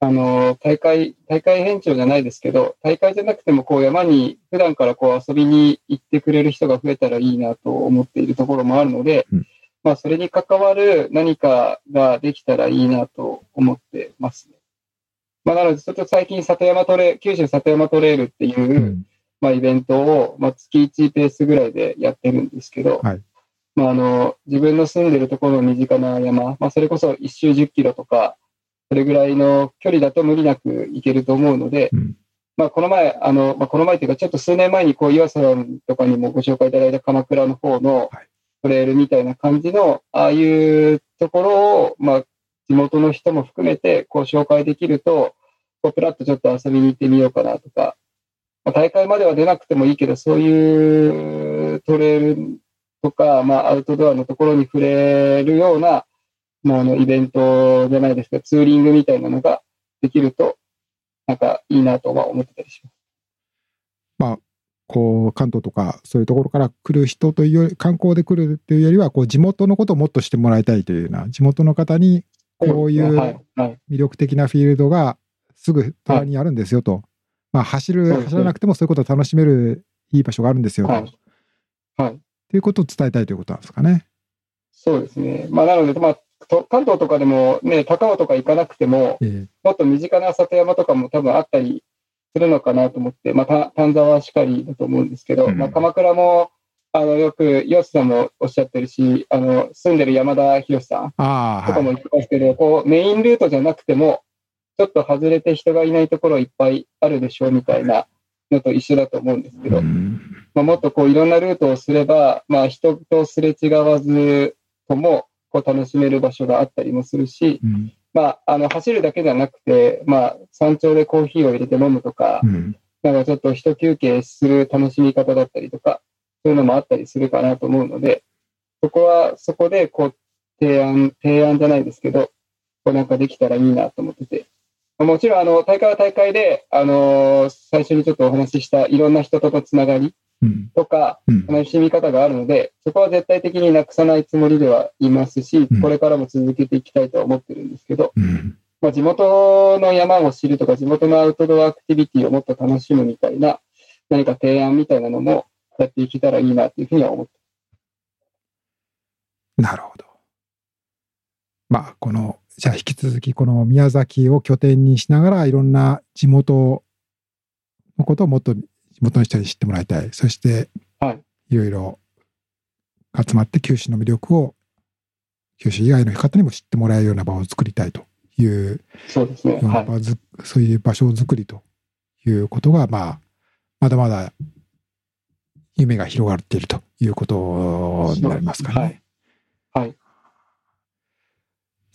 あの、大会、大会編長じゃないですけど、大会じゃなくても、こう山に普段からこう遊びに行ってくれる人が増えたらいいなと思っているところもあるので、うんまあ、それに関わる何かができたらいいなと思ってますね。まあ、なので、ちょっと最近、里山トレ、九州里山トレイルっていう、うんまあ、イベントを、まあ、月1ペースぐらいでやってるんですけど、はい。まあ、あの自分の住んでるところの身近な山、まあ、それこそ1周10キロとか、それぐらいの距離だと無理なく行けると思うので、うん。まあ、この前、あの、まあ、この前というか、ちょっと数年前に、こう、岩佐さんとかにもご紹介いただいた鎌倉の方のはい。トレイルみたいな感じの、ああいうところを、まあ、地元の人も含めて、こう、紹介できると、こう、プラッとちょっと遊びに行ってみようかなとか、まあ、大会までは出なくてもいいけど、そういうトレイルとか、まあ、アウトドアのところに触れるような、まあ、あの、イベントじゃないですか、ツーリングみたいなのができると、なんかいいなとは思ってたりします。こう、関東とかそういうところから来る人というより、観光で来るっていうよりは、こう、地元のことをもっと知ってもらいたいというような、地元の方にこういはいうはい魅力的なフィールドがすぐ隣にあるんですよと。まあ、走る、走らなくてもそういうことを楽しめるいい場所があるんですよと。はいはい。ということを伝えたいということなんですかね。そうですね。まあ、なので、まあ、と関東とかでもね、高尾とか行かなくても、えもっと身近な里山とかも多分あったりするのかなと思って、まあ、た丹沢しかりだと思うんですけど、うんまあ、鎌倉も、あの、よく、岩瀬さんもおっしゃってるし、あの、住んでる山田博さん。とかも言ってますけど、こう、メインルートじゃなくても、ちょっと外れて人がいないところいっぱいあるでしょうみたいなのと一緒だと思うんですけど、うん。まあ、もっとこういろんなルートをすれば、まあ、人とすれ違わずともこう楽しめる場所があったりもするし、うん。まあ、あの走るだけじゃなくて、まあ、山頂でコーヒーを入れて飲むとか、うん。なんかちょっと一休憩する楽しみ方だったりとか、そういうのもあったりするかなと思うので、そこはそこでこう提案、提案じゃないですけど、こうなんかできたらいいなと思ってて。まあもちろん、あの、大会は大会で、あのー最初にちょっとお話ししたいろんな人とのつながりうん。とか、うん。楽しみ方があるので、そこは絶対的になくさないつもりではいますしうん、これからも続けていきたいとは思ってるんですけど、うん。まあ、地元の山を知るとか、地元のアウトドアアクティビティをもっと楽しむみたいな、何か提案みたいなのもやっていけたらいいなというふうには思ってなるほど。まあ、この、じゃあ引き続き、この宮崎を拠点にしながら、いろんな地元のことをもっと地元の人に知ってもらいたい。そして、はいいろいろ集まって九州の魅力を九州以外の方にも知ってもらえるような場を作りたいというそうですね。い。そういう場所を作りということが、まあ、まだまだ夢が広がっているということになりますかね。はい。はい。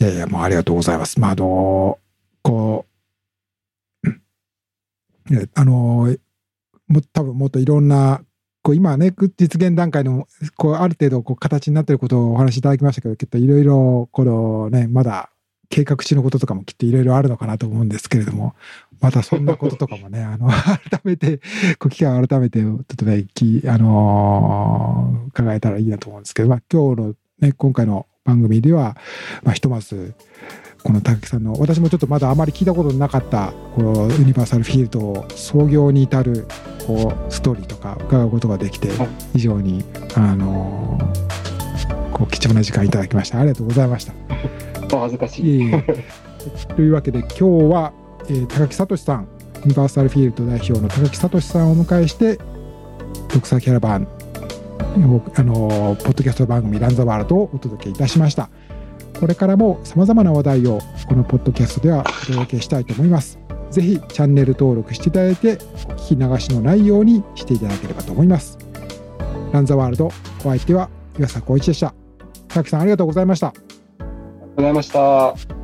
いやいや、もうありがとうございます。まあ、あの、こう、えあの、も多分もっといろんな、こう今ね、実現段階の、こう、ある程度、こう、形になっていることをお話しいただきましたけど、きっといろいろ、このね、まだ計画中のこととかもきっといろいろあるのかなと思うんですけれども、またそんなこととかもね、あの、改めて、こう、機会を改めて、ちょっとね、きあのー伺えたらいいなと思うんですけど、まあ、今日のね、今回の番組では、まあ、ひとまず、この高木さんの、私もちょっとまだあまり聞いたことのなかった、このユニバーサルフィールドを創業に至る、こう、ストーリーとか伺うことができてはい、非常に、あのーこう、貴重な時間いただきました。ありがとうございました。お恥ずかしい。というわけで今日は、えー高木聡さんユニバーサルフィールド代表の高木聡さんをお迎えして独裁キャラバンをあのーポッドキャスト番組「ランザワールド」をお届けいたしました。これからもさまざまな話題をこのポッドキャストではお届けしたいと思います。ぜひチャンネル登録していただいてお聞き流しのないようにしていただければと思います。ランザワールドお相手は岩佐光一でした。高木さんありがとうございました。ありがとうございました。